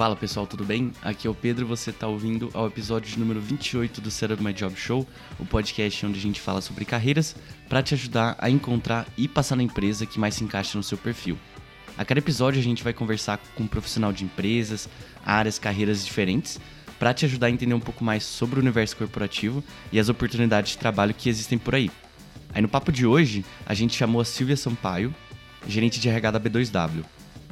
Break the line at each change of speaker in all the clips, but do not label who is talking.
Fala pessoal, tudo bem? Aqui é o Pedro, você está ouvindo ao episódio número 28 do Setup My Job Show, o podcast onde a gente fala sobre carreiras para te ajudar a encontrar e passar na empresa que mais se encaixa no seu perfil. A cada episódio a gente vai conversar com um profissional de empresas, áreas, carreiras diferentes, para te ajudar a entender um pouco mais sobre o universo corporativo e as oportunidades de trabalho que existem por aí. Aí no papo de hoje, a gente chamou a Silvia Sampaio, gerente de RH da B2W.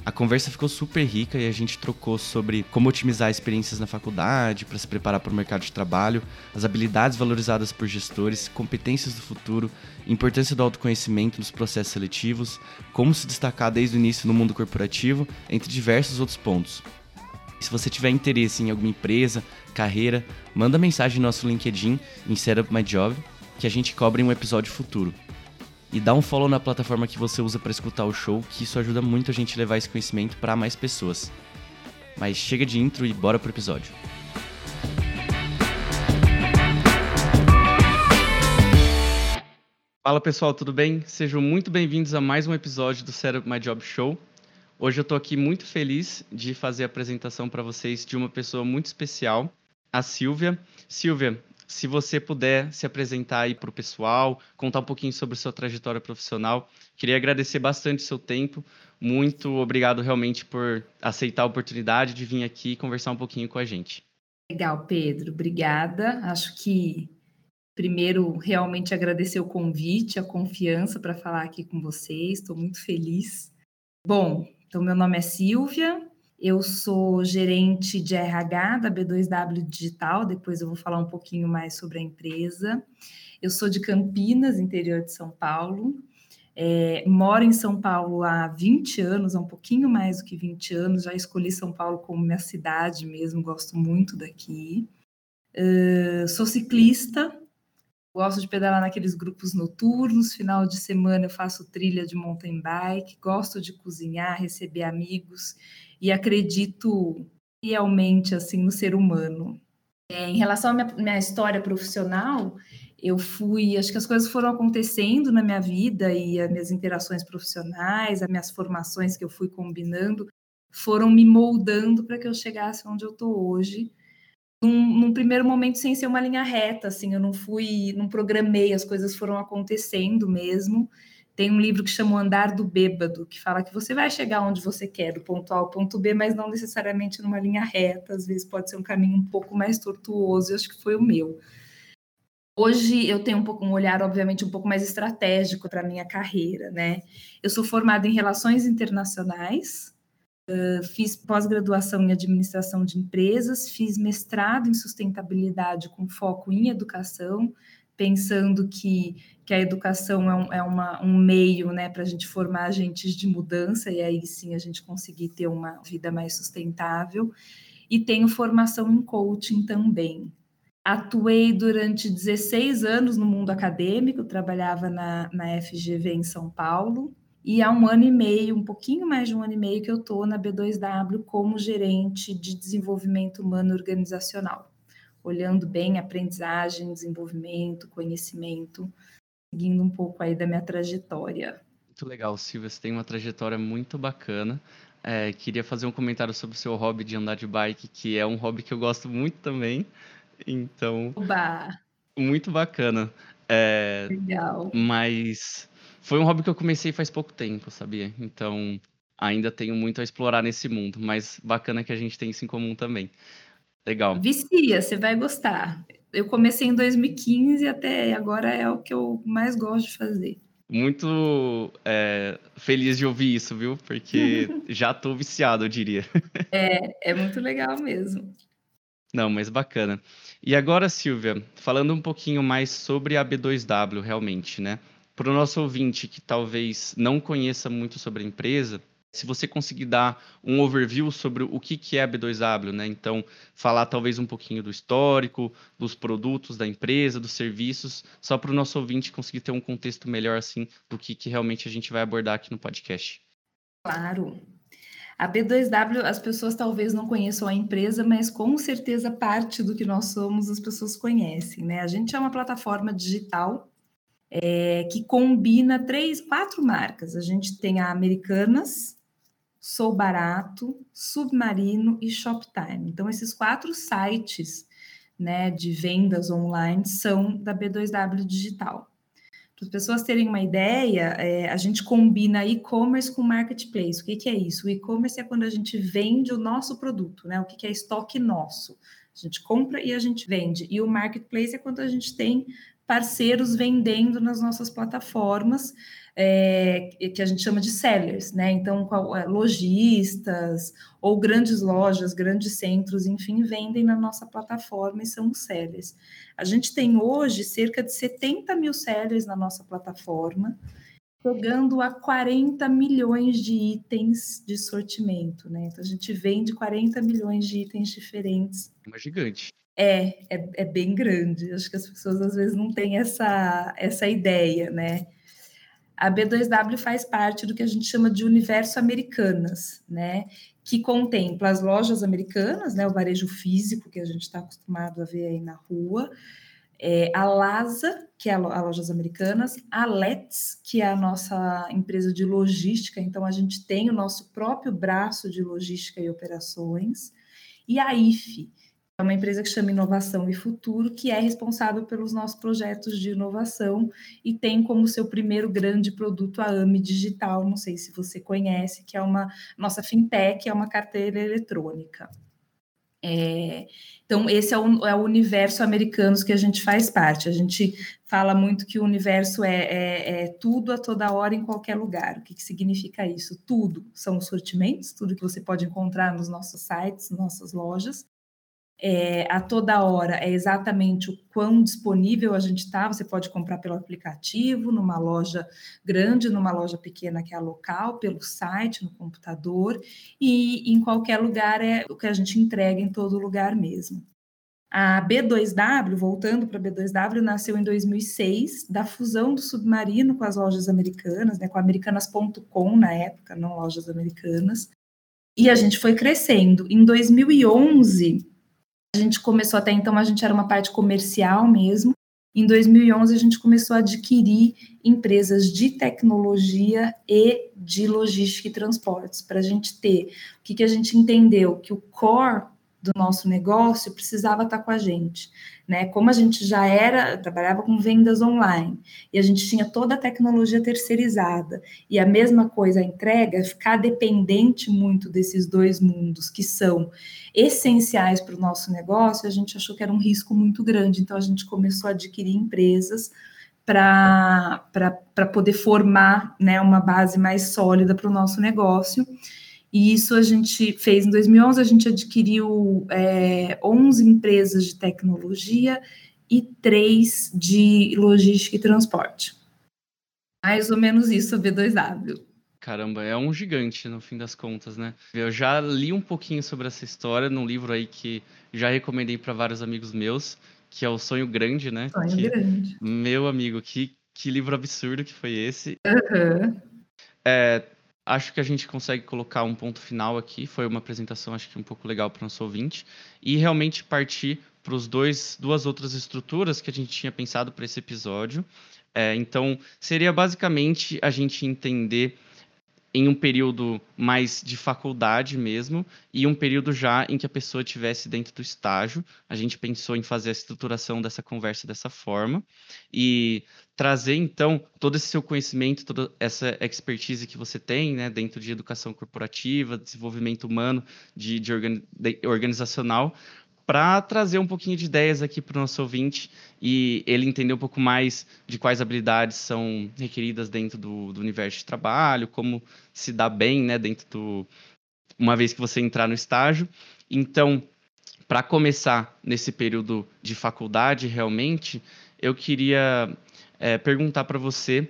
A conversa ficou super rica e a gente trocou sobre como otimizar experiências na faculdade para se preparar para o mercado de trabalho, as habilidades valorizadas por gestores, competências do futuro, importância do autoconhecimento nos processos seletivos, como se destacar desde o início no mundo corporativo, entre diversos outros pontos. Se você tiver interesse em alguma empresa, carreira, manda mensagem no nosso LinkedIn em Setup My Job que a gente cobre em um episódio futuro. E dá um follow na plataforma que você usa para escutar o show, que isso ajuda muito a gente a levar esse conhecimento para mais pessoas. Mas chega de intro e bora pro episódio. Fala pessoal, tudo bem? Sejam muito bem-vindos a mais um episódio do Setup My Job Show. Hoje eu estou aqui muito feliz de fazer a apresentação para vocês de uma pessoa muito especial, a Silvia. Silvia, se você puder se apresentar aí para o pessoal, contar um pouquinho sobre sua trajetória profissional. Queria agradecer bastante o seu tempo. Muito obrigado realmente por aceitar a oportunidade de vir aqui conversar um pouquinho com a gente.
Legal, Pedro. Obrigada. Acho que primeiro realmente agradecer o convite, a confiança para falar aqui com vocês. Estou muito feliz. Bom, então meu nome é Silvia, eu sou gerente de RH da B2W Digital, depois eu vou falar um pouquinho mais sobre a empresa. Eu sou de Campinas, interior de São Paulo. É, moro em São Paulo há 20 anos, há um pouquinho mais do que 20 anos. Já escolhi São Paulo como minha cidade mesmo, gosto muito daqui. Uh, sou ciclista, gosto de pedalar naqueles grupos noturnos. Final de semana eu faço trilha de mountain bike, gosto de cozinhar, receber amigos e acredito realmente assim no ser humano. É, em relação à minha, minha história profissional, eu fui, acho que as coisas foram acontecendo na minha vida e as minhas interações profissionais, as minhas formações que eu fui combinando, foram me moldando para que eu chegasse onde eu estou hoje. Num, num, primeiro momento sem ser uma linha reta, assim, eu não fui, não programei, as coisas foram acontecendo mesmo. Tem um livro que chama O Andar do Bêbado, que fala que você vai chegar onde você quer, do ponto A ao ponto B, mas não necessariamente numa linha reta, às vezes pode ser um caminho um pouco mais tortuoso, e acho que foi o meu. Hoje eu tenho um, pouco, um olhar, obviamente, um pouco mais estratégico para a minha carreira, né? Eu sou formada em Relações Internacionais, uh, fiz pós-graduação em Administração de Empresas, fiz mestrado em Sustentabilidade com foco em Educação, pensando que, que a educação é, um, é uma, um meio né, para a gente formar agentes de mudança e aí sim a gente conseguir ter uma vida mais sustentável. E tenho formação em coaching também. Atuei durante 16 anos no mundo acadêmico, trabalhava na, na FGV em São Paulo, e há um ano e meio, um pouquinho mais de um ano e meio, que eu estou na B2W como gerente de desenvolvimento humano organizacional olhando bem aprendizagem, desenvolvimento, conhecimento, seguindo um pouco aí da minha trajetória.
Muito legal, Silvia, você tem uma trajetória muito bacana. É, queria fazer um comentário sobre o seu hobby de andar de bike, que é um hobby que eu gosto muito também. Então,
Oba!
muito bacana. É,
legal.
Mas foi um hobby que eu comecei faz pouco tempo, sabia? Então, ainda tenho muito a explorar nesse mundo, mas bacana que a gente tem isso em comum também. Legal.
Vicia, você vai gostar. Eu comecei em 2015 e até agora é o que eu mais gosto de fazer.
Muito é, feliz de ouvir isso, viu? Porque já tô viciado, eu diria.
É, é muito legal mesmo.
Não, mas bacana. E agora, Silvia, falando um pouquinho mais sobre a B2W, realmente, né? Para o nosso ouvinte que talvez não conheça muito sobre a empresa, se você conseguir dar um overview sobre o que, que é a B2W, né? Então, falar talvez um pouquinho do histórico, dos produtos da empresa, dos serviços, só para o nosso ouvinte conseguir ter um contexto melhor, assim, do que, que realmente a gente vai abordar aqui no podcast.
Claro. A B2W, as pessoas talvez não conheçam a empresa, mas com certeza parte do que nós somos as pessoas conhecem, né? A gente é uma plataforma digital é, que combina três, quatro marcas. A gente tem a Americanas, Sou Barato, Submarino e Shoptime. Então, esses quatro sites né, de vendas online são da B2W Digital. Para as pessoas terem uma ideia, é, a gente combina e-commerce com marketplace. O que, que é isso? O e-commerce é quando a gente vende o nosso produto, né? O que, que é estoque nosso. A gente compra e a gente vende. E o marketplace é quando a gente tem parceiros vendendo nas nossas plataformas, é, que a gente chama de sellers, né? Então, é, lojistas ou grandes lojas, grandes centros, enfim, vendem na nossa plataforma e são sellers. A gente tem hoje cerca de 70 mil sellers na nossa plataforma, chegando a 40 milhões de itens de sortimento, né? Então, a gente vende 40 milhões de itens diferentes.
Uma gigante.
É, é, é, bem grande. Acho que as pessoas às vezes não têm essa, essa ideia, né? A B2W faz parte do que a gente chama de universo americanas, né? Que contempla as lojas americanas, né? O varejo físico que a gente está acostumado a ver aí na rua, é, a Lasa, que é a, a Lojas Americanas, a Let's, que é a nossa empresa de logística, então a gente tem o nosso próprio braço de logística e operações, e a IFE, é uma empresa que chama Inovação e Futuro, que é responsável pelos nossos projetos de inovação e tem como seu primeiro grande produto a AMI Digital, não sei se você conhece, que é uma nossa fintech, é uma carteira eletrônica. É, então, esse é o, é o, universo americanos que a gente faz parte. A gente fala muito que o universo é, é, é tudo a toda hora, em qualquer lugar. O que, que significa isso? Tudo são os sortimentos, tudo que você pode encontrar nos nossos sites, nossas lojas é, a toda hora é exatamente o quão disponível a gente está. Você pode comprar pelo aplicativo, numa loja grande, numa loja pequena que é a local, pelo site, no computador, e em qualquer lugar é o que a gente entrega em todo lugar mesmo. A B2W, voltando para a B2W, nasceu em 2006, da fusão do Submarino com as lojas americanas, né, com americanas.com na época, não lojas americanas, e a gente foi crescendo. Em 2011, a gente começou até então, a gente era uma parte comercial mesmo. Em 2011, a gente começou a adquirir empresas de tecnologia e de logística e transportes, para a gente ter. O que, que a gente entendeu? Que o core do nosso negócio precisava estar com a gente, né? Como a gente já era, trabalhava com vendas online e a gente tinha toda a tecnologia terceirizada e a mesma coisa a entrega, ficar dependente muito desses dois mundos que são essenciais para o nosso negócio, a gente achou que era um risco muito grande, então a gente começou a adquirir empresas para poder formar né, uma base mais sólida para o nosso negócio. E isso a gente fez em 2011, a gente adquiriu é, 11 empresas de tecnologia e três de logística e transporte. Mais ou menos isso a B2W.
Caramba, é um gigante no fim das contas, né? Eu já li um pouquinho sobre essa história num livro aí que já recomendei para vários amigos meus, que é o Sonho Grande, né?
Sonho
que,
Grande.
Meu amigo, que, que livro absurdo que foi esse.
Uhum.
É, acho que a gente consegue colocar um ponto final aqui. Foi uma apresentação, acho que um pouco legal para o nosso ouvinte. E realmente partir para os dois duas outras estruturas que a gente tinha pensado para esse episódio. É, então, seria basicamente a gente entender em um período mais de faculdade mesmo e um período já em que a pessoa estivesse dentro do estágio. A gente pensou em fazer a estruturação dessa conversa dessa forma e trazer então todo esse seu conhecimento, toda essa expertise que você tem, né, dentro de educação corporativa, desenvolvimento humano, de, de organizacional, para trazer um pouquinho de ideias aqui para o nosso ouvinte e ele entender um pouco mais de quais habilidades são requeridas dentro do, do universo de trabalho, como se dá bem, né, dentro do uma vez que você entrar no estágio. Então, para começar nesse período de faculdade, realmente, eu queria é, perguntar para você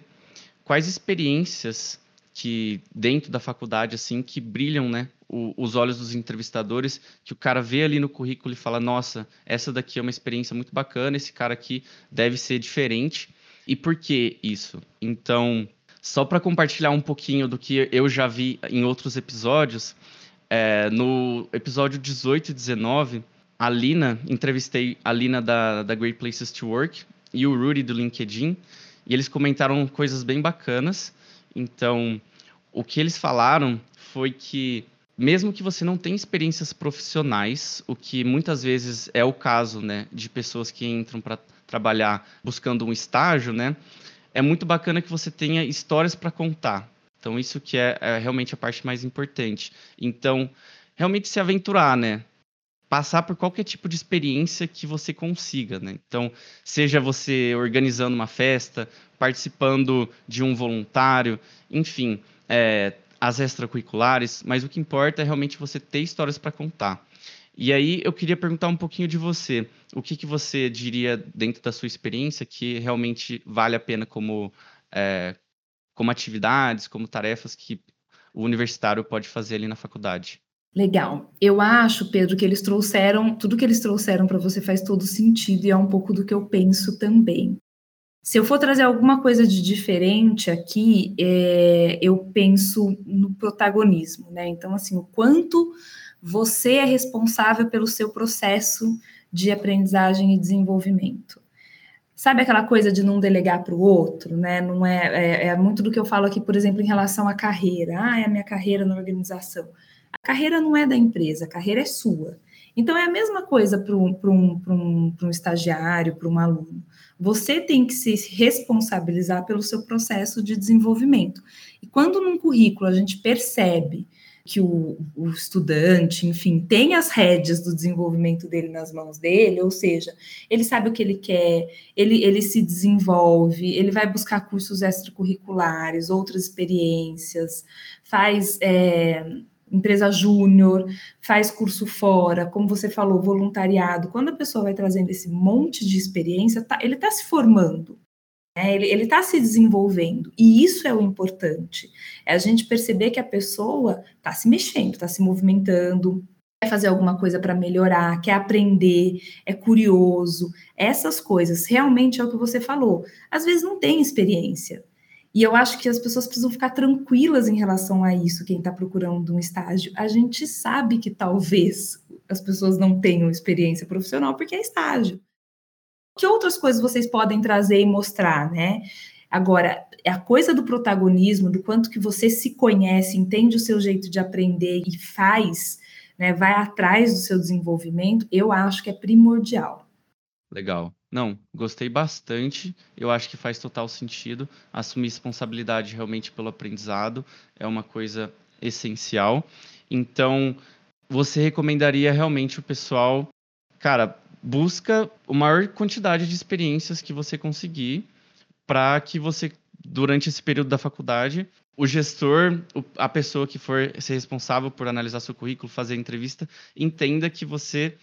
quais experiências que dentro da faculdade assim que brilham, né, o, os olhos dos entrevistadores, que o cara vê ali no currículo e fala: nossa, essa daqui é uma experiência muito bacana, esse cara aqui deve ser diferente. E por que isso? Então, só para compartilhar um pouquinho do que eu já vi em outros episódios, é, no episódio 18 e 19, a Lina, entrevistei a Lina da, da Great Places to Work e o Rudy do LinkedIn, e eles comentaram coisas bem bacanas. Então, o que eles falaram foi que mesmo que você não tenha experiências profissionais, o que muitas vezes é o caso, né, de pessoas que entram para trabalhar buscando um estágio, né, é muito bacana que você tenha histórias para contar. Então isso que é, é, realmente a parte mais importante. Então realmente se aventurar, né, passar por qualquer tipo de experiência que você consiga, né. Então seja você organizando uma festa, participando de um voluntário, enfim, é, as extracurriculares, mas o que importa é realmente você ter histórias para contar. E aí eu queria perguntar um pouquinho de você. O que, que você diria dentro da sua experiência que realmente vale a pena como, é, como atividades, como tarefas que o universitário pode fazer ali na faculdade?
Legal. Eu acho, Pedro, que eles trouxeram, tudo que eles trouxeram para você faz todo sentido e é um pouco do que eu penso também. Se eu for trazer alguma coisa de diferente aqui, é, eu penso no protagonismo, né? Então, assim, o quanto você é responsável pelo seu processo de aprendizagem e desenvolvimento. Sabe aquela coisa de não delegar para o outro, né? Não é, é, é, muito do que eu falo aqui, por exemplo, em relação à carreira. Ah, é a minha carreira na organização. A carreira não é da empresa, a carreira é sua. Então é a mesma coisa para um, um, um, um estagiário, para um aluno. Você tem que se responsabilizar pelo seu processo de desenvolvimento. E quando num currículo a gente percebe que o, o, estudante, enfim, tem as rédeas do desenvolvimento dele nas mãos dele, ou seja, ele sabe o que ele quer, ele, ele se desenvolve, ele vai buscar cursos extracurriculares, outras experiências, faz é, empresa júnior, faz curso fora, como você falou, voluntariado. Quando a pessoa vai trazendo esse monte de experiência, tá, ele está se formando. Né? Ele está se desenvolvendo, e isso é o importante. É a gente perceber que a pessoa está se mexendo, está se movimentando, quer fazer alguma coisa para melhorar, quer aprender, é curioso. Essas coisas realmente é o que você falou. Às vezes não tem experiência. E eu acho que as pessoas precisam ficar tranquilas em relação a isso, quem está procurando um estágio. A gente sabe que talvez as pessoas não tenham experiência profissional porque é estágio que outras coisas vocês podem trazer e mostrar, né? Agora, a coisa do protagonismo, do quanto que você se conhece, entende o seu jeito de aprender e faz, né, vai atrás do seu desenvolvimento, eu acho que é primordial.
Legal. Não, gostei bastante. Eu acho que faz total sentido. Assumir responsabilidade realmente pelo aprendizado é uma coisa essencial. Então, você recomendaria realmente o pessoal, cara, busca a maior quantidade de experiências que você conseguir para que você, durante esse período da faculdade, o gestor, a pessoa que for ser responsável por analisar seu currículo, fazer a entrevista, entenda que você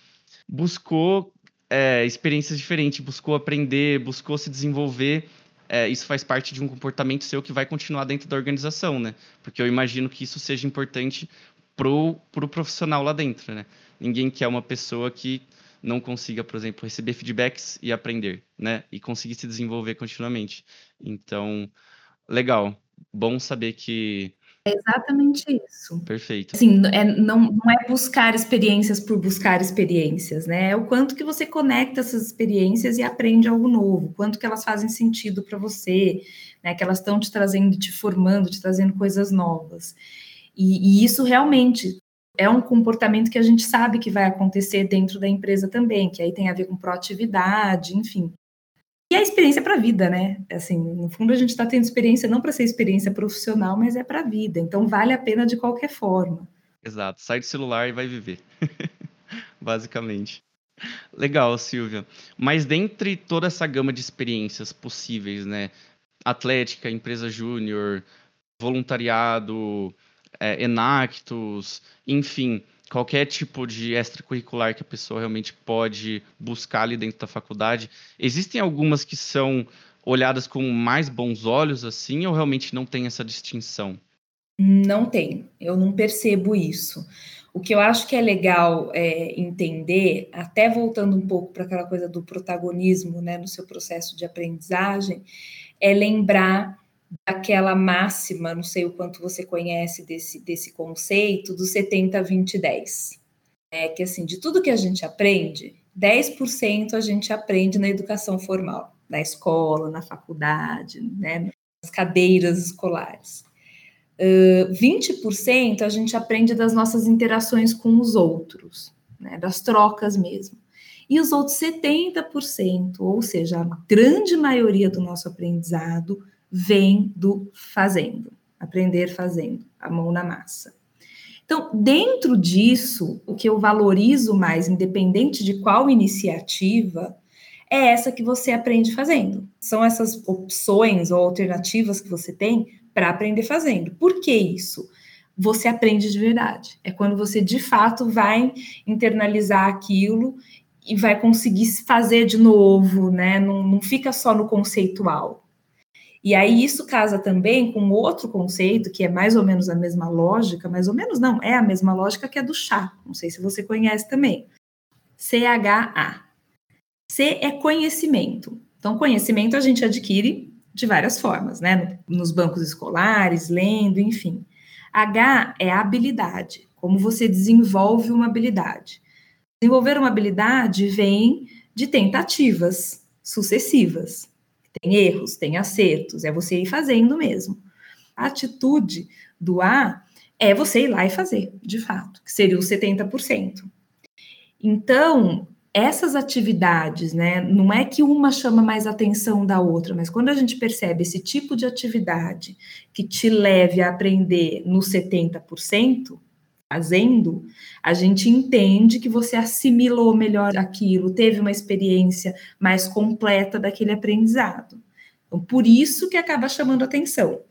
buscou é, experiências diferentes, buscou aprender, buscou se desenvolver. É, isso faz parte de um comportamento seu que vai continuar dentro da organização, né? Porque eu imagino que isso seja importante pro, pro profissional lá dentro, né? Ninguém quer uma pessoa que não consiga, por exemplo, receber feedbacks e aprender, né? E conseguir se desenvolver continuamente. Então, legal. Bom saber que
é exatamente isso.
Perfeito.
Assim, é, não, não é buscar experiências por buscar experiências, né? É o quanto que você conecta essas experiências e aprende algo novo, quanto que elas fazem sentido para você, né? Que elas estão te trazendo, te formando, te trazendo coisas novas. E, e, isso realmente é um comportamento que a gente sabe que vai acontecer dentro da empresa também, que aí tem a ver com proatividade, enfim. E a experiência para a vida, né? Assim, no fundo a gente está tendo experiência não para ser experiência profissional, mas é para a vida. Então vale a pena de qualquer forma.
Exato. Sai do celular e vai viver. Basicamente. Legal, Silvia. Mas dentre toda essa gama de experiências possíveis, né? Atlética, empresa júnior, voluntariado, é, Enactus, enfim, qualquer tipo de extracurricular que a pessoa realmente pode buscar ali dentro da faculdade. Existem algumas que são olhadas com mais bons olhos, assim, ou realmente não tem essa distinção?
Não tem, eu não percebo isso. O que eu acho que é legal é, entender, até voltando um pouco para aquela coisa do protagonismo né, no seu processo de aprendizagem, é lembrar daquela máxima, não sei o quanto você conhece desse, desse conceito, do 70, 20, 10. É que assim, de tudo que a gente aprende, 10% a gente aprende na educação formal, na escola, na faculdade, né, nas cadeiras escolares. Uh, 20% a gente aprende das nossas interações com os outros, né, das trocas mesmo. E os outros 70%, ou seja, a grande maioria do nosso aprendizado, vem do fazendo, aprender fazendo, a mão na massa. Então, dentro disso, o que eu valorizo mais, independente de qual iniciativa, é essa que você aprende fazendo. São essas opções ou alternativas que você tem para aprender fazendo. Por que isso? Você aprende de verdade. É quando você de fato vai internalizar aquilo e vai conseguir fazer de novo, né? Não, não fica só no conceitual. E aí isso casa também com outro conceito que é mais ou menos a mesma lógica, mais ou menos não, é a mesma lógica que é do chá. Não sei se você conhece também. CHA. C é conhecimento. Então, conhecimento a gente adquire de várias formas, né? Nos bancos escolares, lendo, enfim. H é habilidade, como você desenvolve uma habilidade. Desenvolver uma habilidade vem de tentativas sucessivas. Tem erros, tem acertos, é você ir fazendo mesmo. A atitude do A é você ir lá e fazer, de fato, que seria os 70%. Então, essas atividades, né, não é que uma chama mais atenção da outra, mas quando a gente percebe esse tipo de atividade que te leve a aprender no 70%, fazendo, a gente entende que você assimilou melhor aquilo, teve uma experiência mais completa daquele aprendizado. Então, por isso que acaba chamando atenção.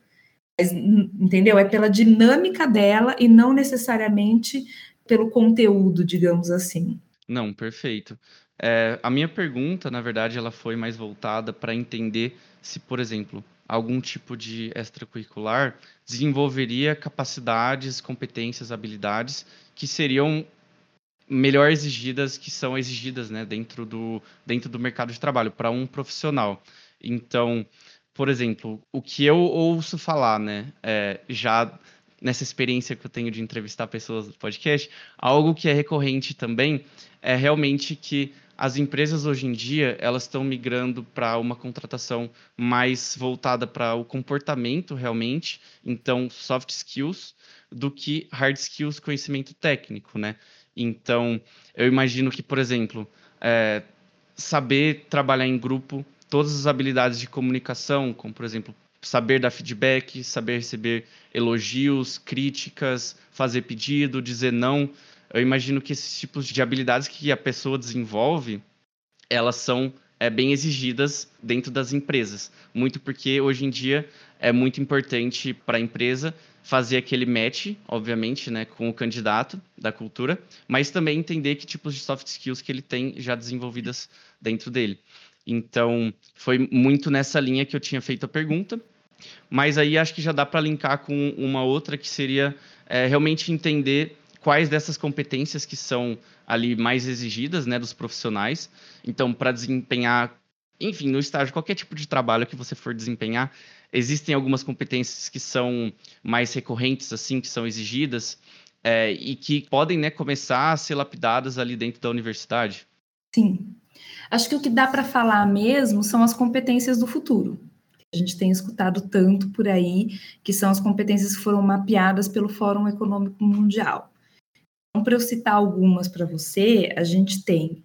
Mas, entendeu? É pela dinâmica dela e não necessariamente pelo conteúdo, digamos assim.
Não, perfeito. É, a minha pergunta, na verdade, ela foi mais voltada para entender se, por exemplo, algum tipo de extracurricular desenvolveria capacidades, competências, habilidades que seriam melhor exigidas, que são exigidas né, dentro, do, dentro do mercado de trabalho para um profissional. Então, por exemplo, o que eu ouço falar, né, é, já nessa experiência que eu tenho de entrevistar pessoas do podcast, algo que é recorrente também é realmente que as empresas hoje em dia elas estão migrando para uma contratação mais voltada para o comportamento realmente, então soft skills, do que hard skills, conhecimento técnico, né? Então, eu imagino que, por exemplo, é, saber trabalhar em grupo, todas as habilidades de comunicação, como, por exemplo, saber dar feedback, saber receber elogios, críticas, fazer pedido, dizer não, eu imagino que esses tipos de habilidades que a pessoa desenvolve, elas são é, bem exigidas dentro das empresas. Muito porque hoje em dia é muito importante para a empresa fazer aquele match, obviamente, né, com o candidato da cultura, mas também entender que tipos de soft skills que ele tem já desenvolvidas dentro dele. Então, foi muito nessa linha que eu tinha feito a pergunta. Mas aí acho que já dá para linkar com uma outra que seria é, realmente entender quais dessas competências que são ali mais exigidas, né, dos profissionais. Então, para desempenhar, enfim, no estágio, qualquer tipo de trabalho que você for desempenhar, existem algumas competências que são mais recorrentes, assim, que são exigidas é, e que podem, né, começar a ser lapidadas ali dentro da universidade.
Sim. Acho que o que dá para falar mesmo são as competências do futuro. A gente tem escutado tanto por aí, que são as competências que foram mapeadas pelo Fórum Econômico Mundial. Então, para eu citar algumas para você, a gente tem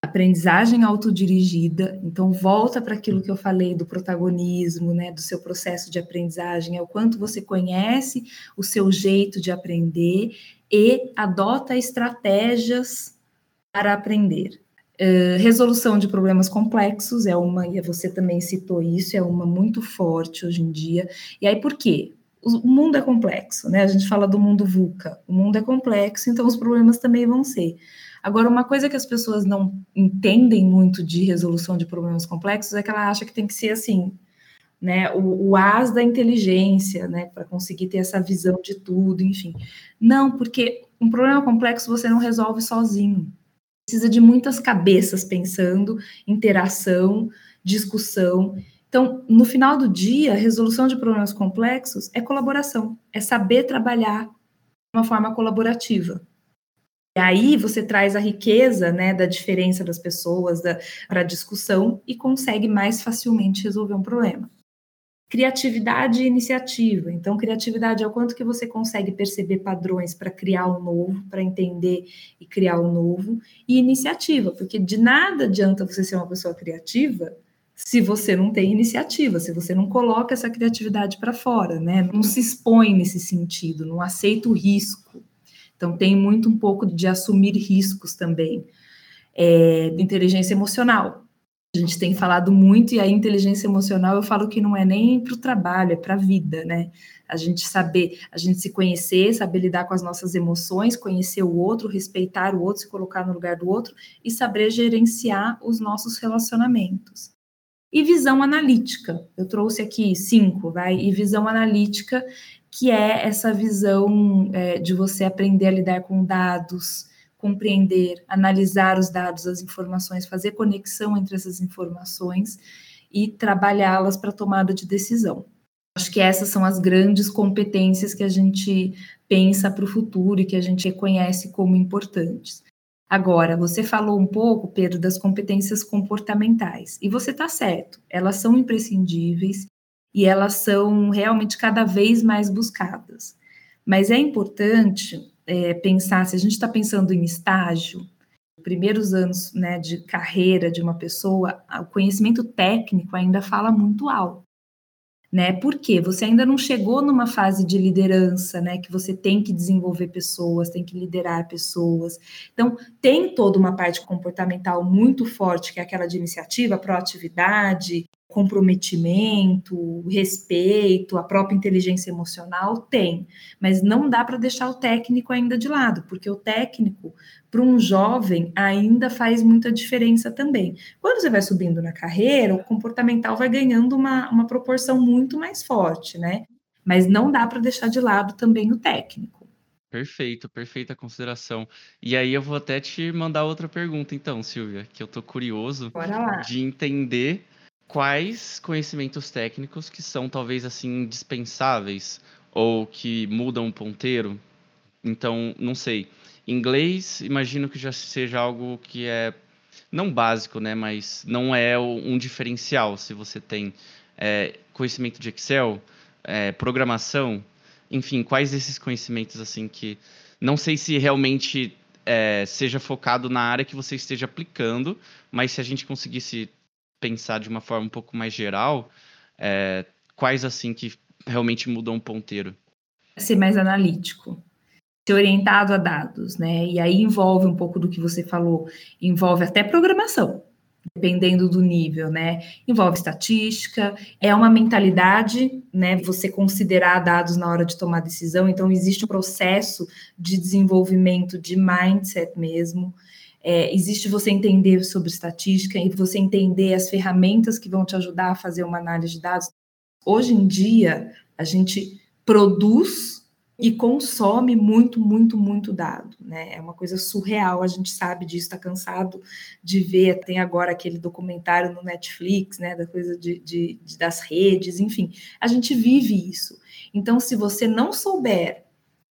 aprendizagem autodirigida, então volta para aquilo que eu falei do protagonismo, né, do seu processo de aprendizagem, é o quanto você conhece o seu jeito de aprender e adota estratégias para aprender. Uh, resolução de problemas complexos é uma, e você também citou isso, é uma muito forte hoje em dia. E aí por quê? O mundo é complexo, né? A gente fala do mundo VUCA. O mundo é complexo, então os problemas também vão ser. Agora, uma coisa que as pessoas não entendem muito de resolução de problemas complexos é que ela acha que tem que ser assim, né? O, o as da inteligência, né? Para conseguir ter essa visão de tudo, enfim. Não, porque um problema complexo você não resolve sozinho. Precisa de muitas cabeças pensando, interação, discussão. Então, no final do dia, resolução de problemas complexos é colaboração, é saber trabalhar de uma forma colaborativa. E aí você traz a riqueza né, da diferença das pessoas para a discussão e consegue mais facilmente resolver um problema. criatividade e iniciativa. Então, criatividade é o quanto que você consegue perceber padrões para criar um novo, para entender e criar um novo, e iniciativa, porque de nada adianta você ser uma pessoa criativa se você não tem iniciativa, se você não coloca essa criatividade para fora, né? Não se expõe nesse sentido, não aceita o risco. Então, tem muito um pouco de assumir riscos também. É, inteligência emocional. A gente tem falado muito, e a inteligência emocional eu falo que não é nem para o trabalho, é para a vida, né? A gente saber, a gente se conhecer, saber lidar com as nossas emoções, conhecer o outro, respeitar o outro, se colocar no lugar do outro e saber gerenciar os nossos relacionamentos. E visão analítica, eu trouxe aqui cinco, vai? E visão analítica, que é essa visão é, de você aprender a lidar com dados, compreender, analisar os dados, as informações, fazer conexão entre essas informações e trabalhá-las para tomada de decisão. Acho que essas são as grandes competências que a gente pensa para o futuro e que a gente reconhece como importantes. Agora, você falou um pouco, Pedro, das competências comportamentais, e você está certo, elas são imprescindíveis e elas são realmente cada vez mais buscadas. Mas é importante é, pensar, se a gente está pensando em estágio, primeiros anos né, de carreira de uma pessoa, o conhecimento técnico ainda fala muito alto. Né? Porque você ainda não chegou numa fase de liderança, né? Que você tem que desenvolver pessoas, tem que liderar pessoas. Então, tem toda uma parte comportamental muito forte, que é aquela de iniciativa, proatividade, comprometimento, respeito, a própria inteligência emocional tem, mas não dá para deixar o técnico ainda de lado, porque o técnico para um jovem ainda faz muita diferença também. Quando você vai subindo na carreira, o comportamental vai ganhando uma, uma proporção muito mais forte, né? Mas não dá para deixar de lado também o técnico.
Perfeito, perfeita consideração. E aí eu vou até te mandar outra pergunta, então, Silvia, que eu tô curioso de entender quais conhecimentos técnicos que são talvez assim indispensáveis ou que mudam o ponteiro. Então, não sei. Inglês, imagino que já seja algo que é não básico, né, mas não é um diferencial se você tem é, conhecimento de Excel, é, programação, enfim, quais desses conhecimentos assim que não sei se realmente é, seja focado na área que você esteja aplicando, mas se a gente conseguisse pensar de uma forma um pouco mais geral, é, quais assim que realmente mudam o ponteiro?
Ser mais analítico, ser orientado a dados, né? E aí envolve um pouco do que você falou, envolve até programação, dependendo do nível, né? Envolve estatística, é uma mentalidade, né? Você considerar dados na hora de tomar decisão, então existe um processo de desenvolvimento de mindset mesmo. É, existe você entender sobre estatística e você entender as ferramentas que vão te ajudar a fazer uma análise de dados. Hoje em dia, a gente produz e consome muito, muito, muito dado, né? É uma coisa surreal, a gente sabe disso, está cansado de ver, tem agora aquele documentário no Netflix, né, da coisa de, de, de, das redes, enfim, a gente vive isso. Então, se você não souber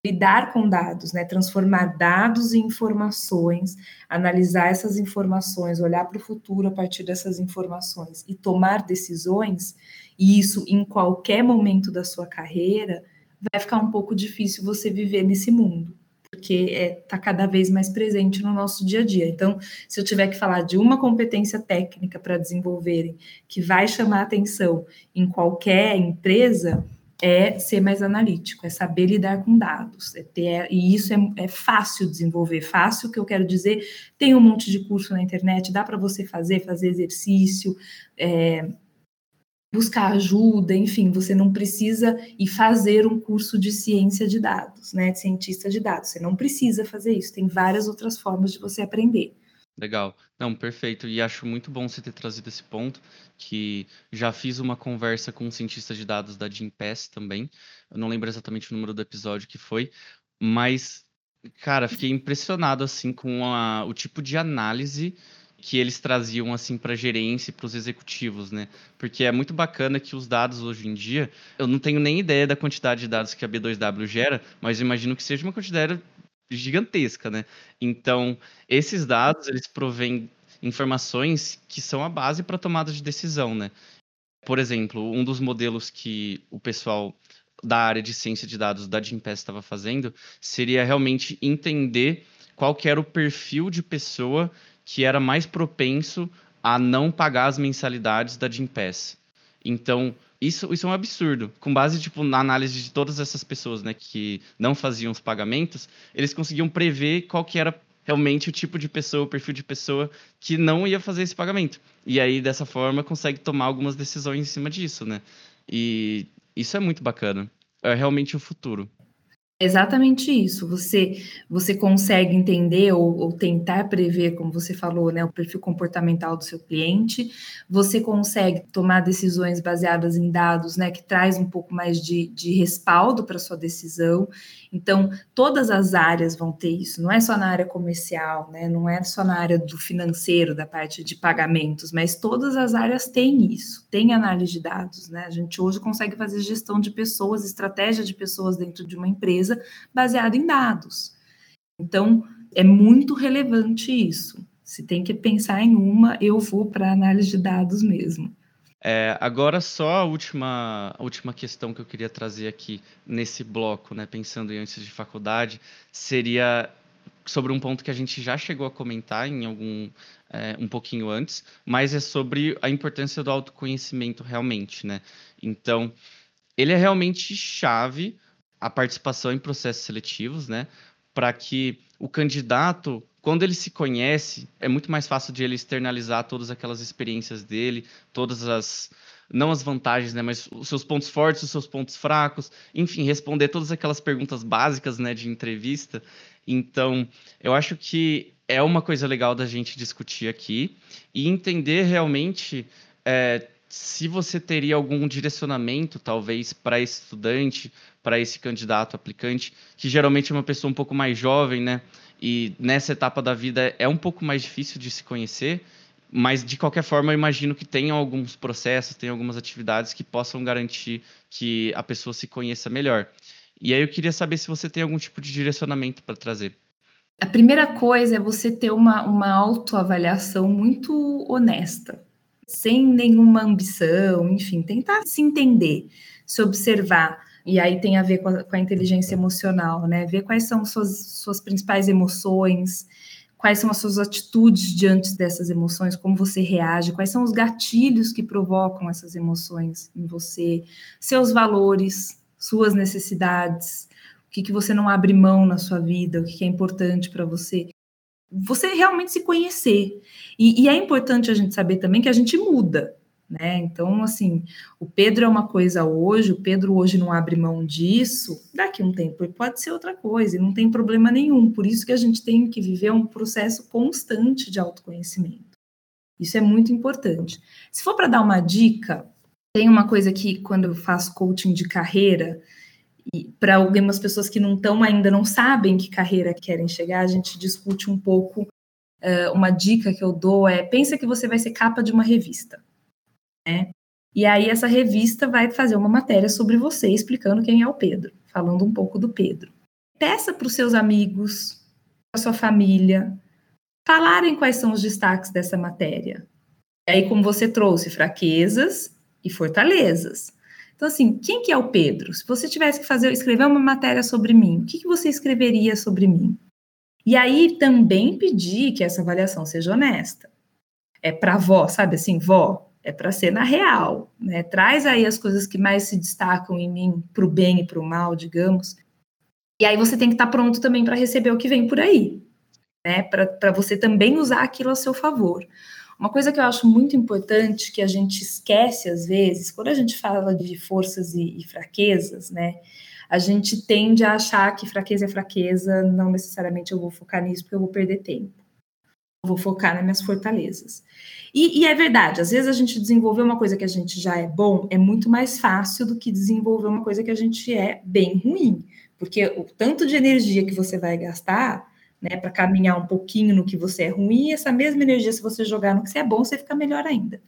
lidar com dados, né? Transformar dados em informações, analisar essas informações, olhar para o futuro a partir dessas informações e tomar decisões, e isso em qualquer momento da sua carreira, vai ficar um pouco difícil você viver nesse mundo, porque está é, tá cada vez mais presente no nosso dia a dia. Então, se eu tiver que falar de uma competência técnica para desenvolverem que vai chamar atenção em qualquer empresa, é ser mais analítico, é saber lidar com dados, é ter, e isso é, é fácil desenvolver, fácil que eu quero dizer, tem um monte de curso na internet, dá para você fazer, fazer exercício, é, buscar ajuda, enfim, você não precisa ir fazer um curso de ciência de dados, né, de cientista de dados, você não precisa fazer isso, tem várias outras formas de você aprender.
Legal. Não, perfeito. E acho muito bom você ter trazido esse ponto, que já fiz uma conversa com um cientista de dados da Gimpass também. Eu não lembro exatamente o número do episódio que foi, mas, cara, fiquei impressionado, assim, com a, o tipo de análise que eles traziam, assim, para gerência e para os executivos, né? Porque é muito bacana que os dados hoje em dia, eu não tenho nem ideia da quantidade de dados que a B2W gera, mas imagino que seja uma quantidade gigantesca, né? Então, esses dados, eles provêm informações que são a base para tomada de decisão, né? por exemplo, um dos modelos que o pessoal da área de ciência de dados da Gimpass estava fazendo seria realmente entender qual que era o perfil de pessoa que era mais propenso a não pagar as mensalidades da Gimpass. Então, isso, isso é um absurdo. Com base tipo, na análise de todas essas pessoas né, que não faziam os pagamentos, eles conseguiam prever qual que era realmente o tipo de pessoa, o perfil de pessoa que não ia fazer esse pagamento. E aí, dessa forma, consegue tomar algumas decisões em cima disso, né? E isso é muito bacana. É realmente o futuro.
Exatamente isso. Você você consegue entender ou, ou, tentar prever, como você falou, né, o perfil comportamental do seu cliente. Você consegue tomar decisões baseadas em dados, né, que traz um pouco mais de, de respaldo para sua decisão. Então, todas as áreas vão ter isso. Não é só na área comercial, né, não é só na área do financeiro, da parte de pagamentos, mas todas as áreas têm isso. Tem análise de dados, né? A gente hoje consegue fazer gestão de pessoas, estratégia de pessoas dentro de uma empresa empresa baseado em dados. Então, é muito relevante isso. Se tem que pensar em uma, eu vou para análise de dados mesmo.
É, agora só a última, a última questão que eu queria trazer aqui nesse bloco, né, pensando em antes de faculdade, seria sobre um ponto que a gente já chegou a comentar em algum é, um pouquinho antes, mas é sobre a importância do autoconhecimento realmente, né? Então, ele é realmente chave a participação em processos seletivos, né? Para que o candidato, quando ele se conhece, é muito mais fácil de ele externalizar todas aquelas experiências dele, todas as não as vantagens, né, mas os seus pontos fortes, os seus pontos fracos, enfim, responder todas aquelas perguntas básicas, né, de entrevista. Então, eu acho que é uma coisa legal da gente discutir aqui e entender realmente é, se você teria algum direcionamento, talvez, para esse estudante, para esse candidato aplicante, que geralmente é uma pessoa um pouco mais jovem, né? E nessa etapa da vida é um pouco mais difícil de se conhecer, mas de qualquer forma eu imagino que tenham alguns processos, tem algumas atividades que possam garantir que a pessoa se conheça melhor. E aí eu queria saber se você tem algum tipo de direcionamento para trazer.
A primeira coisa é você ter uma, uma autoavaliação muito honesta sem nenhuma ambição, enfim, tentar se entender, se observar. E aí tem a ver com a, com a inteligência emocional, né? Ver quais são suas, suas principais emoções, quais são as suas atitudes diante dessas emoções, como você reage, quais são os gatilhos que provocam essas emoções em você, seus valores, suas necessidades, o que, que você não abre mão na sua vida, o que, que é importante para você você realmente se conhecer. E, e, é importante a gente saber também que a gente muda, né? Então, assim, o Pedro é uma coisa hoje, o Pedro hoje não abre mão disso, daqui a um tempo ele pode ser outra coisa, e não tem problema nenhum. Por isso que a gente tem que viver um processo constante de autoconhecimento. Isso é muito importante. Se for para dar uma dica, tem uma coisa que quando eu faço coaching de carreira, e para algumas pessoas que não estão ainda não sabem que carreira querem chegar, a gente discute um pouco. Uh, uma dica que eu dou é: pensa que você vai ser capa de uma revista, né? E aí essa revista vai fazer uma matéria sobre você, explicando quem é o Pedro, falando um pouco do Pedro. Peça para os seus amigos, para sua família, falarem quais são os destaques dessa matéria. E aí, como você trouxe, fraquezas e fortalezas. Então, assim, quem que é o Pedro? Se você tivesse que fazer, escrever uma matéria sobre mim, o que, que você escreveria sobre mim? E aí também pedir que essa avaliação seja honesta. É para vó, sabe assim, vó, é para ser na real, né? Traz aí as coisas que mais se destacam em mim, para o bem e para o mal, digamos. E aí você tem que estar tá pronto também para receber o que vem por aí, né? Para você também usar aquilo a seu favor. Uma coisa que eu acho muito importante, que a gente esquece às vezes, quando a gente fala de forças e, e fraquezas, né? A gente tende a achar que fraqueza é fraqueza, não necessariamente eu vou focar nisso porque eu vou perder tempo. Eu vou focar nas minhas fortalezas. E, e, é verdade, às vezes a gente desenvolver uma coisa que a gente já é bom é muito mais fácil do que desenvolver uma coisa que a gente é bem ruim. Porque o tanto de energia que você vai gastar né, para caminhar um pouquinho no que você é ruim, e essa mesma energia, se você jogar no que você é bom, você fica melhor ainda.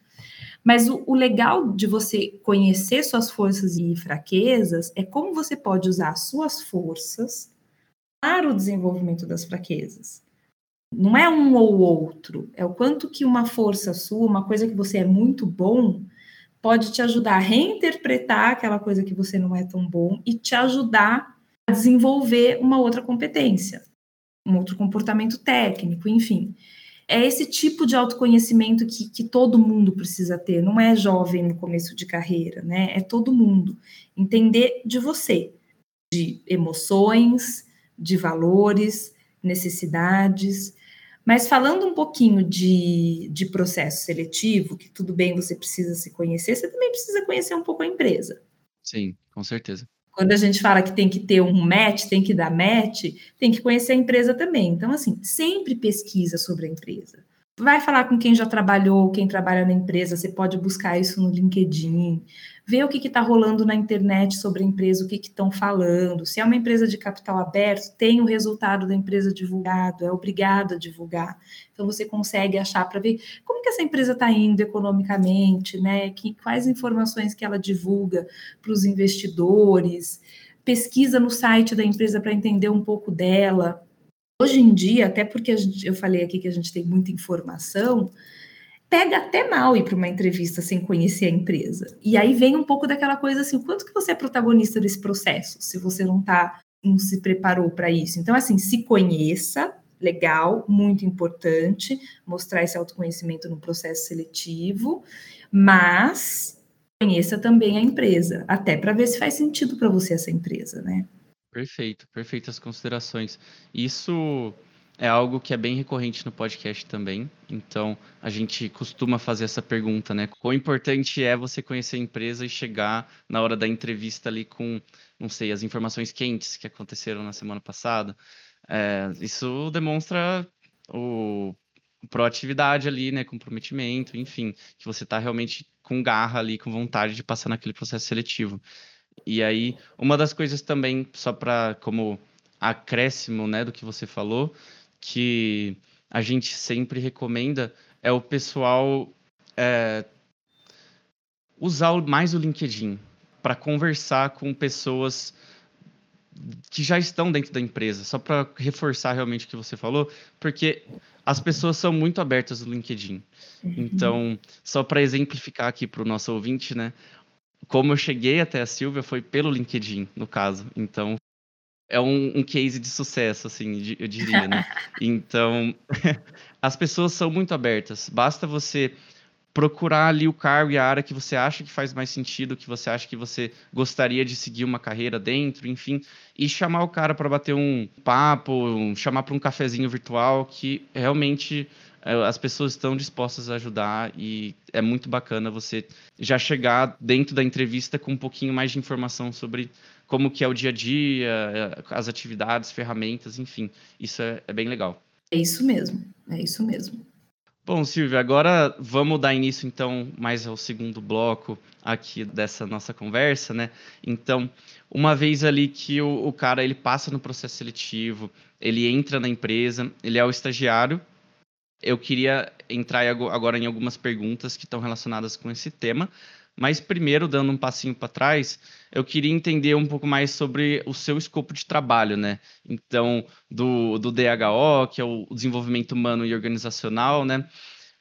Mas o, o, legal de você conhecer suas forças e fraquezas é como você pode usar suas forças para o desenvolvimento das fraquezas. Não é um ou outro, é o quanto que uma força sua, uma coisa que você é muito bom, pode te ajudar a reinterpretar aquela coisa que você não é tão bom e te ajudar a desenvolver uma outra competência, um outro comportamento técnico, enfim. É esse tipo de autoconhecimento que, que todo mundo precisa ter, não é jovem no começo de carreira, né? É todo mundo. Entender de você, de emoções, de valores, necessidades, mas falando um pouquinho de, de processo seletivo, que tudo bem, você precisa se conhecer, você também precisa conhecer um pouco a empresa.
Sim, com certeza.
Quando a gente fala que tem que ter um match, tem que dar match, tem que conhecer a empresa também. Então, assim, sempre pesquisa sobre a empresa. Vai falar com quem já trabalhou, quem trabalha na empresa, você pode buscar isso no LinkedIn, ver o que está rolando na internet sobre a empresa, o que estão falando. Se é uma empresa de capital aberto, tem o resultado da empresa divulgado, é obrigado a divulgar. Então você consegue achar para ver como que essa empresa está indo economicamente, né? Que, quais informações que ela divulga para os investidores, pesquisa no site da empresa para entender um pouco dela. Hoje em dia, até porque gente, eu falei aqui que a gente tem muita informação, pega até mal ir para uma entrevista sem conhecer a empresa. E aí vem um pouco daquela coisa assim, quanto que você é protagonista desse processo, se você não tá, não se preparou para isso. Então, assim, se conheça, legal, muito importante, mostrar esse autoconhecimento no processo seletivo, mas conheça também a empresa, até para ver se faz sentido para você essa empresa, né?
Perfeito, perfeitas considerações. Isso é algo que é bem recorrente no podcast também. Então, a gente costuma fazer essa pergunta, né? Quão importante é você conhecer a empresa e chegar na hora da entrevista ali com, não sei, as informações quentes que aconteceram na semana passada. É, isso demonstra o proatividade ali, né? Comprometimento, enfim, que você está realmente com garra ali, com vontade de passar naquele processo seletivo. E aí, uma das coisas também, só para como acréscimo, né, do que você falou, que a gente sempre recomenda é o pessoal é, usar mais o LinkedIn para conversar com pessoas que já estão dentro da empresa, só para reforçar realmente o que você falou, porque as pessoas são muito abertas no LinkedIn. Uhum. Então, só para exemplificar aqui para o nosso ouvinte, né? Como eu cheguei até a Silvia foi pelo LinkedIn, no caso. Então, é um, um, case de sucesso, assim, eu diria, né? Então, as pessoas são muito abertas. Basta você procurar ali o cargo e a área que você acha que faz mais sentido, que você acha que você gostaria de seguir uma carreira dentro, enfim, e chamar o cara para bater um papo, um, chamar para um cafezinho virtual, que realmente é, as pessoas estão dispostas a ajudar e é muito bacana você já chegar dentro da entrevista com um pouquinho mais de informação sobre como que é o dia a dia, eh, as atividades, ferramentas, enfim. Isso é, é bem legal.
É isso mesmo, é isso mesmo.
Bom, Silvia, agora vamos dar início então mais ao segundo bloco aqui dessa nossa conversa, né? Então, uma vez ali que o, o, cara ele passa no processo seletivo, ele entra na empresa, ele é o estagiário. Eu queria entrar agora em algumas perguntas que estão relacionadas com esse tema, mas primeiro, dando um passinho para trás, eu queria entender um pouco mais sobre o seu escopo de trabalho, né? Então, do, do DHO, que é o desenvolvimento humano e organizacional, né?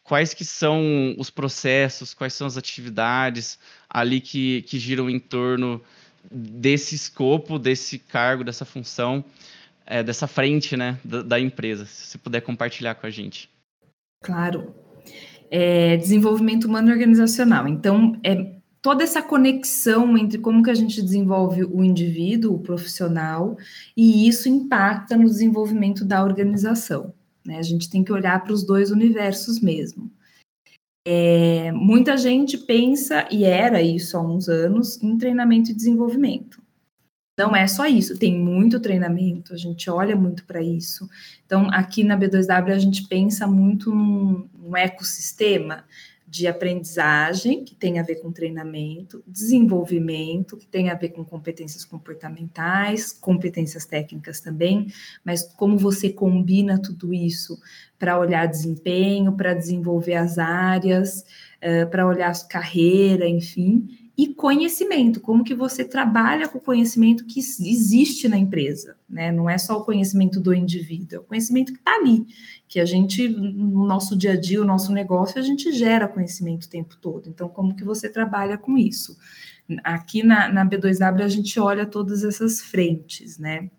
Quais que são os processos, quais são as atividades ali que, que giram em torno desse escopo, desse cargo, dessa função, é, dessa frente, né, da, da empresa? Se puder compartilhar com a gente.
Claro é, desenvolvimento humano organizacional. Então, é toda essa conexão entre como que a gente desenvolve o indivíduo, o profissional, e isso impacta no desenvolvimento da organização. Né? A gente tem que olhar para os dois universos mesmo. É, muita gente pensa, e era isso há uns anos, em treinamento e desenvolvimento. Não é só isso, tem muito treinamento, a gente olha muito para isso. Então, aqui na B2W, a gente pensa muito num, num ecossistema de aprendizagem, que tem a ver com treinamento, desenvolvimento, que tem a ver com competências comportamentais, competências técnicas também, mas como você combina tudo isso para olhar desempenho, para desenvolver as áreas, uh, para olhar carreira, enfim, e conhecimento, como que você trabalha com o conhecimento que existe na empresa, né? Não é só o conhecimento do indivíduo, é o conhecimento que está ali, que a gente, no nosso dia a dia, o nosso negócio, a gente gera conhecimento o tempo todo. Então, como que você trabalha com isso? Aqui na, na B2W a gente olha todas essas frentes, né?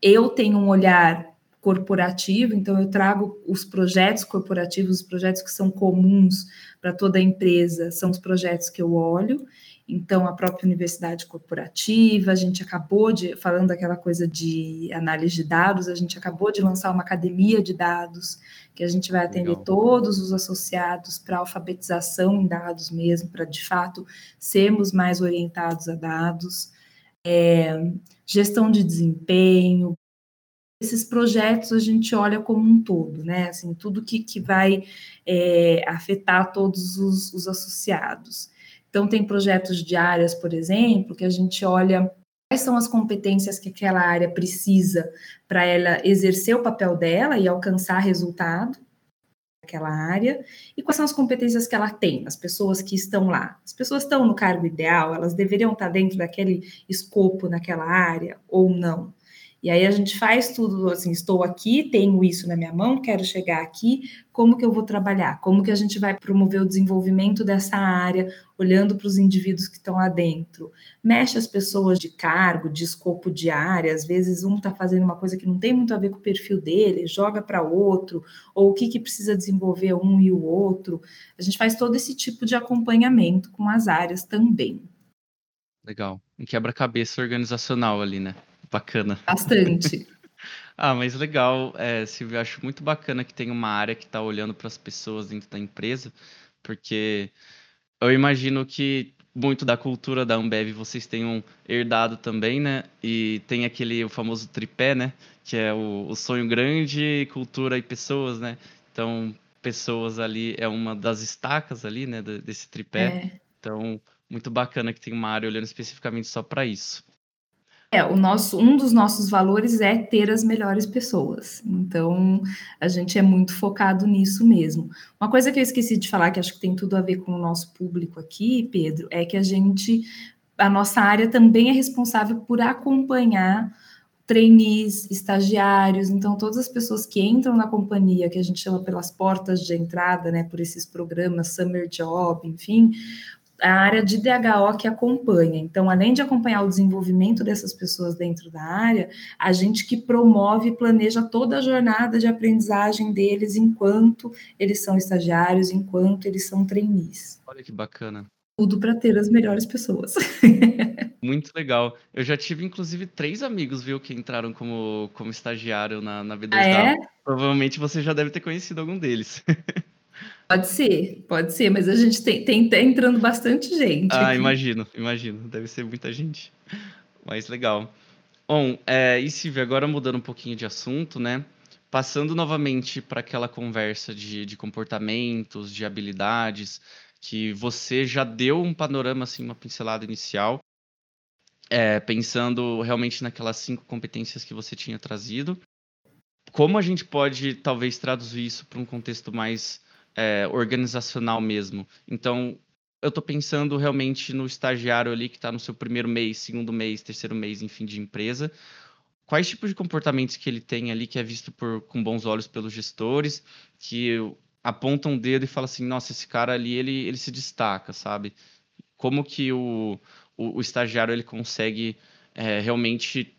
Eu tenho um olhar corporativo, então eu trago os projetos corporativos, os projetos que são comuns para toda a empresa são os projetos que eu olho. Então, a própria universidade corporativa, a gente acabou de, falando daquela coisa de análise de dados, a gente acabou de lançar uma academia de dados, que a gente vai atender Legal. todos os associados para alfabetização em dados mesmo, para de fato sermos mais orientados a dados. É, gestão de desempenho, esses projetos a gente olha como um todo, né? Assim, tudo que, que vai é, afetar todos os, os associados. Então, tem projetos de áreas, por exemplo, que a gente olha quais são as competências que aquela área precisa para ela exercer o papel dela e alcançar resultado naquela área, e quais são as competências que ela tem, as pessoas que estão lá. As pessoas estão no cargo ideal, elas deveriam estar dentro daquele escopo naquela área ou não. E aí a gente faz tudo assim, estou aqui, tenho isso na minha mão, quero chegar aqui, como que eu vou trabalhar? Como que a gente vai promover o desenvolvimento dessa área, olhando para os indivíduos que estão lá dentro? Mexe as pessoas de cargo, de escopo de área, às vezes um está fazendo uma coisa que não tem muito a ver com o perfil dele, joga para outro, ou o que, que precisa desenvolver um e o outro. A gente faz todo esse tipo de acompanhamento com as áreas também.
Legal. Um quebra-cabeça organizacional ali, né? Bacana.
Bastante.
ah, mas legal, é, Silvia, acho muito bacana que tem uma área que está olhando para as pessoas dentro da empresa, porque eu imagino que muito da cultura da Ambev vocês tenham herdado também, né? E tem aquele o famoso tripé, né? Que é o, o sonho grande, cultura e pessoas, né? Então, pessoas ali é uma das estacas ali, né? Desse tripé. É. Então, muito bacana que tem uma área olhando especificamente só para isso.
É, o nosso, um dos nossos valores é ter as melhores pessoas. Então, a gente é muito focado nisso mesmo. Uma coisa que eu esqueci de falar, que acho que tem tudo a ver com o nosso público aqui, Pedro, é que a gente, a nossa área também é responsável por acompanhar trainees, estagiários, então todas as pessoas que entram na companhia, que a gente chama pelas portas de entrada, né, por esses programas, Summer Job, enfim, a área de DHO que acompanha. Então, além de acompanhar o desenvolvimento dessas pessoas dentro da área, a gente que promove e planeja toda a jornada de aprendizagem deles enquanto eles são estagiários, enquanto eles são trainees.
Olha que bacana.
Tudo para ter as melhores pessoas.
Muito legal. Eu já tive, inclusive, três amigos, viu, que entraram como, como estagiário na, na B2W. Ah, é? Provavelmente você já deve ter conhecido algum deles.
Pode ser, pode ser, mas a gente tem, tem tá entrando bastante gente.
Ah, aqui. imagino, imagino. Deve ser muita gente. Mas legal. Bom, é, e Silvia, agora mudando um pouquinho de assunto, né? Passando novamente para aquela conversa de, de comportamentos, de habilidades, que você já deu um panorama, assim, uma pincelada inicial, é, pensando realmente naquelas cinco competências que você tinha trazido. Como a gente pode, talvez, traduzir isso para um contexto mais é, organizacional mesmo. Então, eu estou pensando realmente no estagiário ali que está no seu primeiro mês, segundo mês, terceiro mês, enfim, de empresa. Quais tipos de comportamentos que ele tem ali que é visto por, com bons olhos pelos gestores, que apontam um dedo e falam assim, nossa, esse cara ali, ele, ele se destaca, sabe? Como que o, o, o estagiário ele consegue é, realmente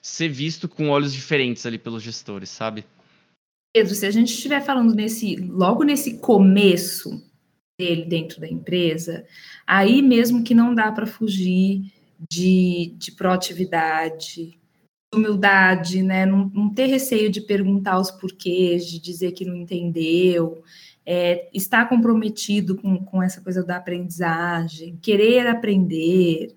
ser visto com olhos diferentes ali pelos gestores, sabe?
Pedro, se a gente estiver falando nesse, logo nesse começo dele dentro da empresa, aí mesmo que não dá para fugir de, de proatividade, humildade, né? Não, não, ter receio de perguntar os porquês, de dizer que não entendeu, é, estar comprometido com, com essa coisa da aprendizagem, querer aprender.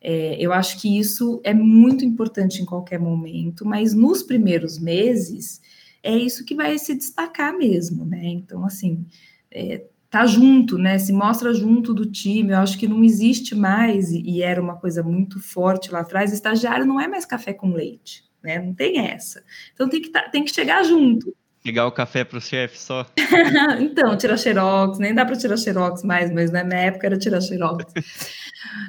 É, eu acho que isso é muito importante em qualquer momento, mas nos primeiros meses é isso que vai se destacar mesmo, né? Então, assim, é, tá junto, né? Se mostra junto do time. Eu acho que não existe mais, e era uma coisa muito forte lá atrás, estagiário não é mais café com leite, né? Não tem essa. Então tem que, tá, tem que chegar junto.
Pegar o café para o chefe só.
então, tirar xerox, nem dá para tirar xerox mais, mas na minha época era tirar xerox.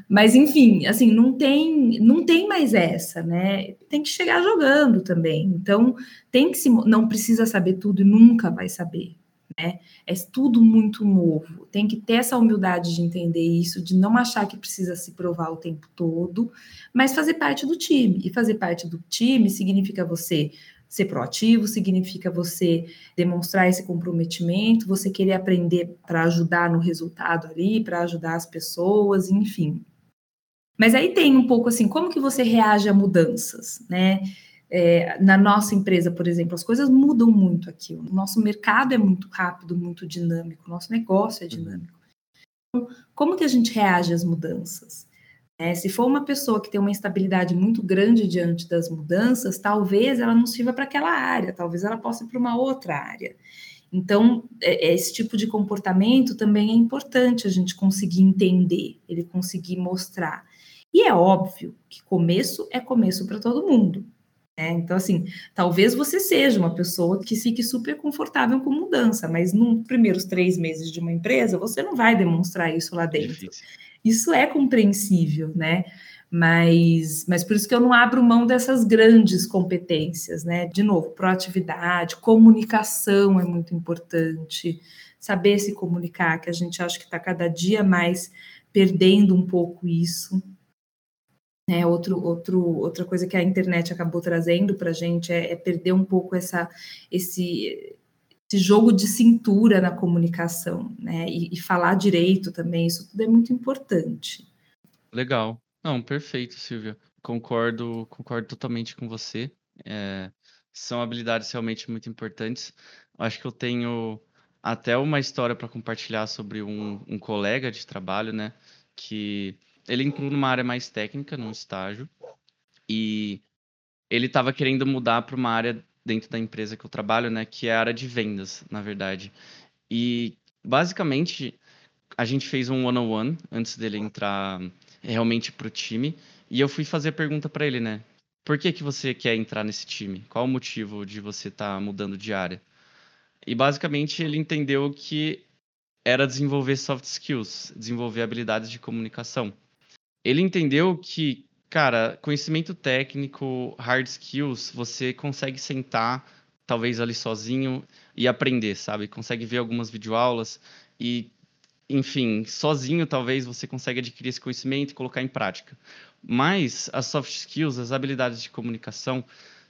mas enfim, assim, não tem, não tem mais essa, né? Tem que chegar jogando também. Então, tem que se não precisa saber tudo e nunca vai saber, né? É tudo muito novo. Tem que ter essa humildade de entender isso, de não achar que precisa se provar o tempo todo, mas fazer parte do time. E fazer parte do time significa você Ser proativo significa você demonstrar esse comprometimento, você querer aprender para ajudar no resultado ali, para ajudar as pessoas, enfim. Mas aí tem um pouco assim, como que você reage a mudanças, né? É, na nossa empresa, por exemplo, as coisas mudam muito aqui. O nosso mercado é muito rápido, muito dinâmico, o nosso negócio é uhum. dinâmico. Então, como que a gente reage às mudanças? É, se for uma pessoa que tem uma instabilidade muito grande diante das mudanças, talvez ela não sirva para aquela área, talvez ela possa ir para uma outra área. Então, é, é, esse tipo de comportamento também é importante a gente conseguir entender, ele conseguir mostrar. E é óbvio que começo é começo para todo mundo. Né? Então, assim, talvez você seja uma pessoa que fique super confortável com mudança, mas nos primeiros três meses de uma empresa, você não vai demonstrar isso lá dentro. Difícil. Isso é compreensível, né? Mas, mas por isso que eu não abro mão dessas grandes competências, né? De novo, proatividade, comunicação é muito importante, saber se comunicar, que a gente acha que está cada dia mais perdendo um pouco isso. É, outro, outro, outra coisa que a internet acabou trazendo para a gente é, é, perder um pouco essa, esse, esse jogo de cintura na comunicação, né? E, e, falar direito também, isso tudo é muito importante.
Legal. Não, perfeito, Silvia. Concordo, concordo totalmente com você. É, são habilidades realmente muito importantes. Acho que eu tenho até uma história para compartilhar sobre um, um colega de trabalho, né? Que ele entrou numa área mais técnica, num estágio, e ele estava querendo mudar para uma área dentro da empresa que eu trabalho, né, que é a área de vendas, na verdade. E basicamente a gente fez um one on one antes dele entrar realmente para o time, e eu fui fazer a pergunta para ele, né? Por que que você quer entrar nesse time? Qual o motivo de você estar tá mudando de área? E basicamente ele entendeu que era desenvolver soft skills, desenvolver habilidades de comunicação. Ele entendeu que Cara, conhecimento técnico, hard skills, você consegue sentar, talvez ali sozinho e aprender, sabe? Consegue ver algumas videoaulas e, enfim, sozinho talvez você consiga adquirir esse conhecimento e colocar em prática. Mas as soft skills, as habilidades de comunicação,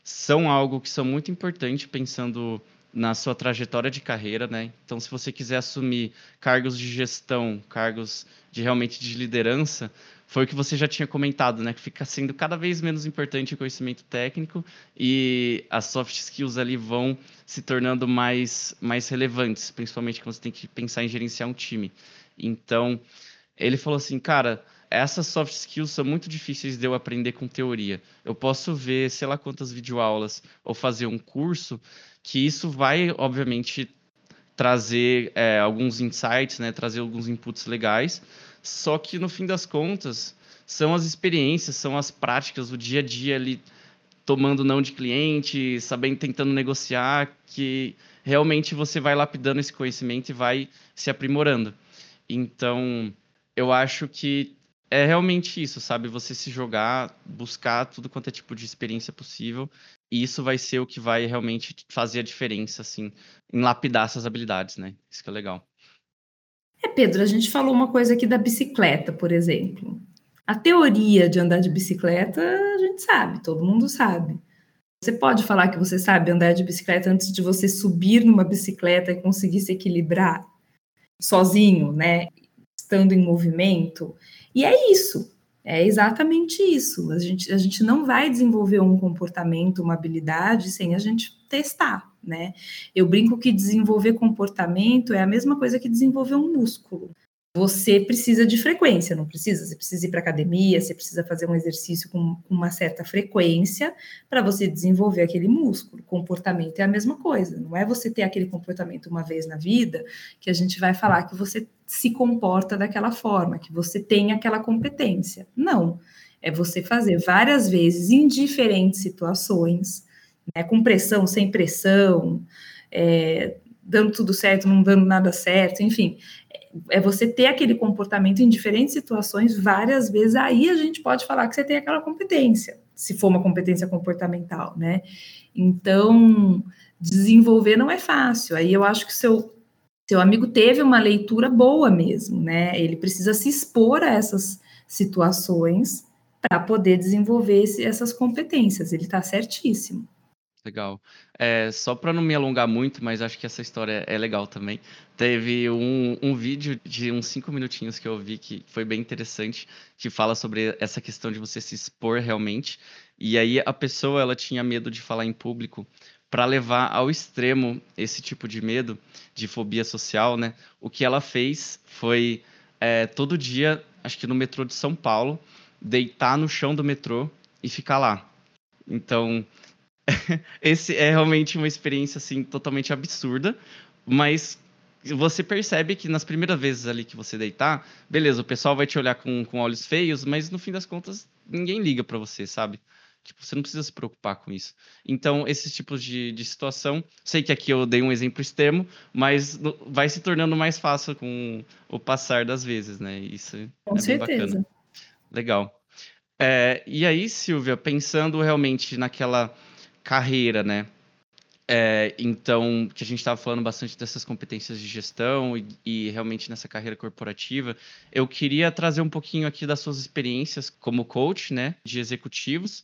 são algo que são muito importantes pensando na sua trajetória de carreira, né? Então, se você quiser assumir cargos de gestão, cargos de realmente de liderança, foi o que você já tinha comentado, né? Que fica sendo cada vez menos importante o conhecimento técnico e as soft skills ali vão se tornando mais, mais relevantes, principalmente quando você tem que pensar em gerenciar um time. Então, ele falou assim, cara, essas soft skills são muito difíceis de eu aprender com teoria. Eu posso ver, sei lá quantas videoaulas ou fazer um curso, que isso vai, obviamente, trazer é, alguns insights, né? Trazer alguns inputs legais, só que no fim das contas, são as experiências, são as práticas, o dia a dia ali tomando não de cliente, sabendo, tentando negociar, que realmente você vai lapidando esse conhecimento e vai se aprimorando. Então, eu acho que é realmente isso, sabe? Você se jogar, buscar tudo quanto é tipo de experiência possível, e isso vai ser o que vai realmente fazer a diferença, assim, em lapidar essas habilidades, né? Isso que é legal.
É, Pedro, a gente falou uma coisa aqui da bicicleta, por exemplo. A teoria de andar de bicicleta, a gente sabe, todo mundo sabe. Você pode falar que você sabe andar de bicicleta antes de você subir numa bicicleta e conseguir se equilibrar sozinho, né? Estando em movimento. E é isso. É exatamente isso. A gente, a gente não vai desenvolver um comportamento, uma habilidade sem a gente testar né? Eu brinco que desenvolver comportamento é a mesma coisa que desenvolver um músculo. Você precisa de frequência, não precisa? Você precisa ir para academia, você precisa fazer um exercício com uma certa frequência para você desenvolver aquele músculo. Comportamento é a mesma coisa, não é você ter aquele comportamento uma vez na vida que a gente vai falar que você se comporta daquela forma, que você tem aquela competência. Não. É você fazer várias vezes em diferentes situações né, com pressão, sem pressão, é, dando tudo certo, não dando nada certo, enfim. É você ter aquele comportamento em diferentes situações várias vezes, aí a gente pode falar que você tem aquela competência, se for uma competência comportamental, né? Então, desenvolver não é fácil. Aí eu acho que seu seu amigo teve uma leitura boa mesmo, né? Ele precisa se expor a essas situações para poder desenvolver esse, essas competências. Ele está certíssimo.
Legal. É, só para não me alongar muito, mas acho que essa história é legal também. Teve um, um vídeo de uns cinco minutinhos que eu vi que foi bem interessante, que fala sobre essa questão de você se expor realmente. E aí a pessoa ela tinha medo de falar em público para levar ao extremo esse tipo de medo, de fobia social, né? O que ela fez foi é, todo dia, acho que no metrô de São Paulo, deitar no chão do metrô e ficar lá. Então, esse é realmente uma experiência assim totalmente absurda, mas você percebe que nas primeiras vezes ali que você deitar, beleza, o pessoal vai te olhar com, com olhos feios, mas no fim das contas ninguém liga para você, sabe? Tipo, você não precisa se preocupar com isso. Então, esses tipos de, de situação, sei que aqui eu dei um exemplo extremo, mas vai se tornando mais fácil com o passar das vezes, né? Isso
com
é certeza. bacana. Legal. É, e aí, Silvia, pensando realmente naquela carreira, né? É, então, que a gente estava falando bastante dessas competências de gestão e, e, realmente nessa carreira corporativa, eu queria trazer um pouquinho aqui das suas experiências como coach, né, de executivos.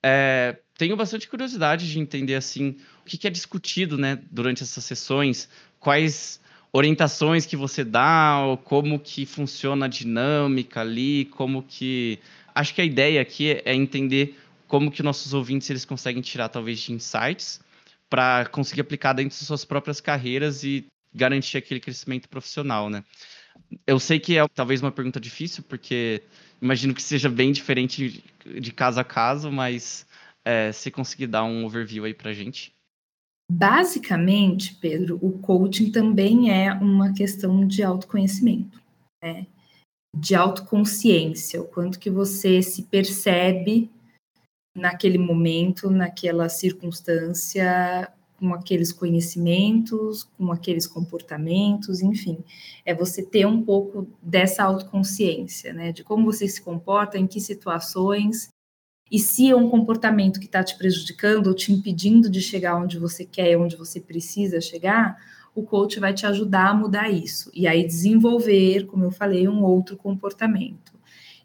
É, tenho bastante curiosidade de entender assim o que, que é discutido, né, durante essas sessões, quais orientações que você dá, ou como que funciona a dinâmica ali, como que acho que a ideia aqui é entender como que nossos ouvintes eles conseguem tirar talvez de insights para conseguir aplicar dentro de suas próprias carreiras e garantir aquele crescimento profissional, né? Eu sei que é talvez uma pergunta difícil, porque imagino que seja bem diferente de caso a caso, mas é, se conseguir dar um overview aí para gente.
Basicamente, Pedro, o coaching também é uma questão de autoconhecimento, né? de autoconsciência, o quanto que você se percebe naquele momento, naquela circunstância, com aqueles conhecimentos, com aqueles comportamentos, enfim, é você ter um pouco dessa autoconsciência, né, de como você se comporta, em que situações, e se é um comportamento que está te prejudicando ou te impedindo de chegar onde você quer, onde você precisa chegar, o coach vai te ajudar a mudar isso, e aí desenvolver, como eu falei, um outro comportamento.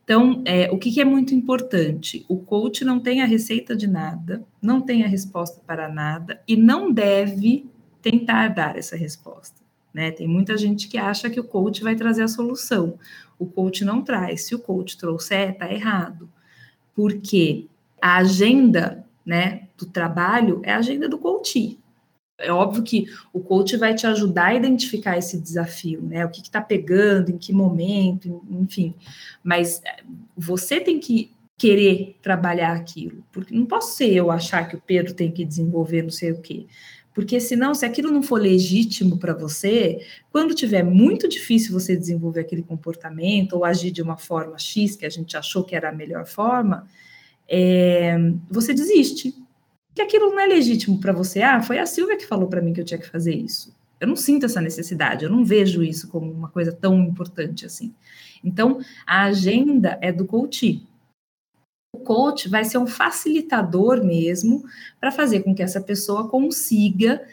Então, é, o que, que, é muito importante? O coach não tem a receita de nada, não tem a resposta para nada e não deve tentar dar essa resposta. Né? Tem muita gente que acha que o coach vai trazer a solução. O coach não traz. Se o coach trouxer, está errado. Porque a agenda né, do trabalho é a agenda do coach. É óbvio que o coach vai te ajudar a identificar esse desafio, né? O que está pegando, em que momento, enfim. Mas eh, você tem que querer trabalhar aquilo. Porque não posso ser eu achar que o Pedro tem que desenvolver não sei o quê. Porque senão, se aquilo não for legítimo para você, quando tiver muito difícil você desenvolver aquele comportamento ou agir de uma forma X que a gente achou que era a melhor forma, é, você desiste que aquilo não é legítimo para você. Ah, foi a Silvia que falou para mim que eu tinha que fazer isso. Eu não sinto essa necessidade, eu não vejo isso como uma coisa tão importante assim. Então, a agenda é do coach. O coach vai ser um facilitador mesmo para fazer com que essa pessoa consiga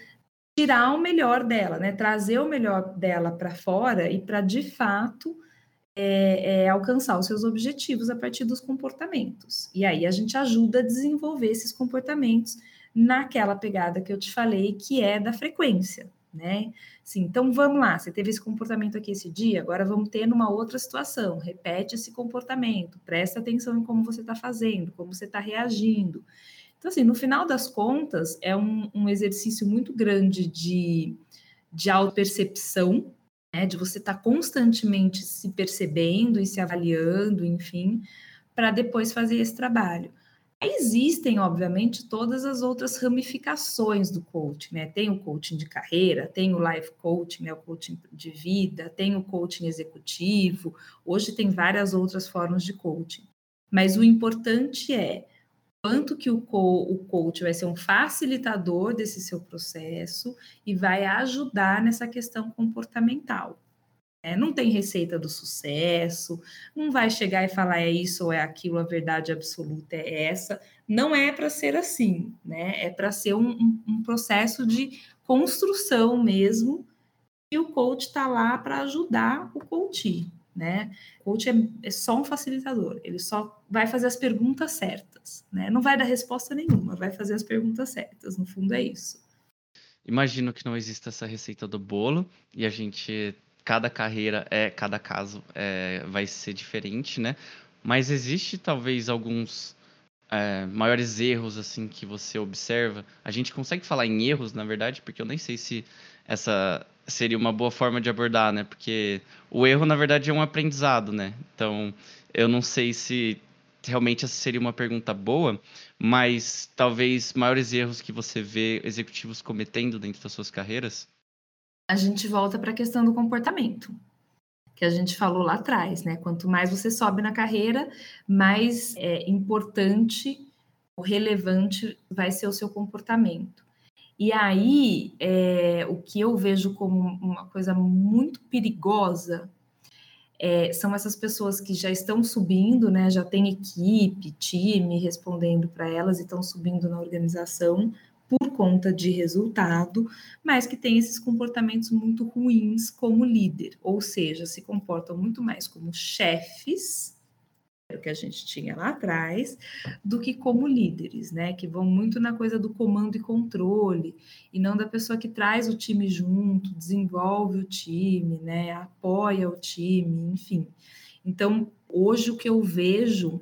tirar o melhor dela, né? Trazer o melhor dela para fora e para de fato é, é, alcançar os seus objetivos a partir dos comportamentos. E aí a gente ajuda a desenvolver esses comportamentos naquela pegada que eu te falei, que é da frequência, né? Sim, então vamos lá, você teve esse comportamento aqui esse dia, agora vamos ter numa outra situação. Repete esse comportamento, presta atenção em como você está fazendo, como você está reagindo. Então, assim, no final das contas, é um, um exercício muito grande de, de auto-percepção, né, de você estar tá constantemente se percebendo e se avaliando, enfim, para depois fazer esse trabalho. Existem, obviamente, todas as outras ramificações do coaching, né? Tem o coaching de carreira, tem o life coaching, né? o coaching de vida, tem o coaching executivo, hoje tem várias outras formas de coaching. Mas o importante é quanto que o, o coach vai ser um facilitador desse seu processo e vai ajudar nessa questão comportamental. É, não tem receita do sucesso, não vai chegar e falar é isso ou é aquilo, a verdade absoluta é essa. Não é para ser assim, né? É para ser um, um, um, processo de construção mesmo, e o coach está lá para ajudar o coach, né? O coach é, é, só um facilitador, ele só vai fazer as perguntas certas, né? Não vai dar resposta nenhuma, vai fazer as perguntas certas, no fundo é isso.
Imagino que não exista essa receita do bolo e a gente cada carreira é, cada caso é, vai ser diferente, né? Mas existe talvez alguns é, maiores erros assim que você observa? A gente consegue falar em erros, na verdade, porque eu nem sei se essa seria uma boa forma de abordar, né? Porque o erro, na verdade, é um aprendizado, né? Então, eu não sei se realmente essa seria uma pergunta boa, mas talvez maiores erros que você vê executivos cometendo dentro das suas carreiras?
a gente volta para a questão do comportamento, que a gente falou lá atrás, né? Quanto mais você sobe na carreira, mais é, importante ou relevante vai ser o seu comportamento. E aí, é, o que eu vejo como uma coisa muito perigosa é, são essas pessoas que já estão subindo, né? Já tem equipe, time respondendo para elas e estão subindo na organização, por conta de resultado, mas que tem esses comportamentos muito ruins como líder, ou seja, se comportam muito mais como chefes, que a gente tinha lá atrás, do que como líderes, né? Que vão muito na coisa do comando e controle, e não da pessoa que traz o time junto, desenvolve o time, né? Apoia o time, enfim. Então, hoje o que eu vejo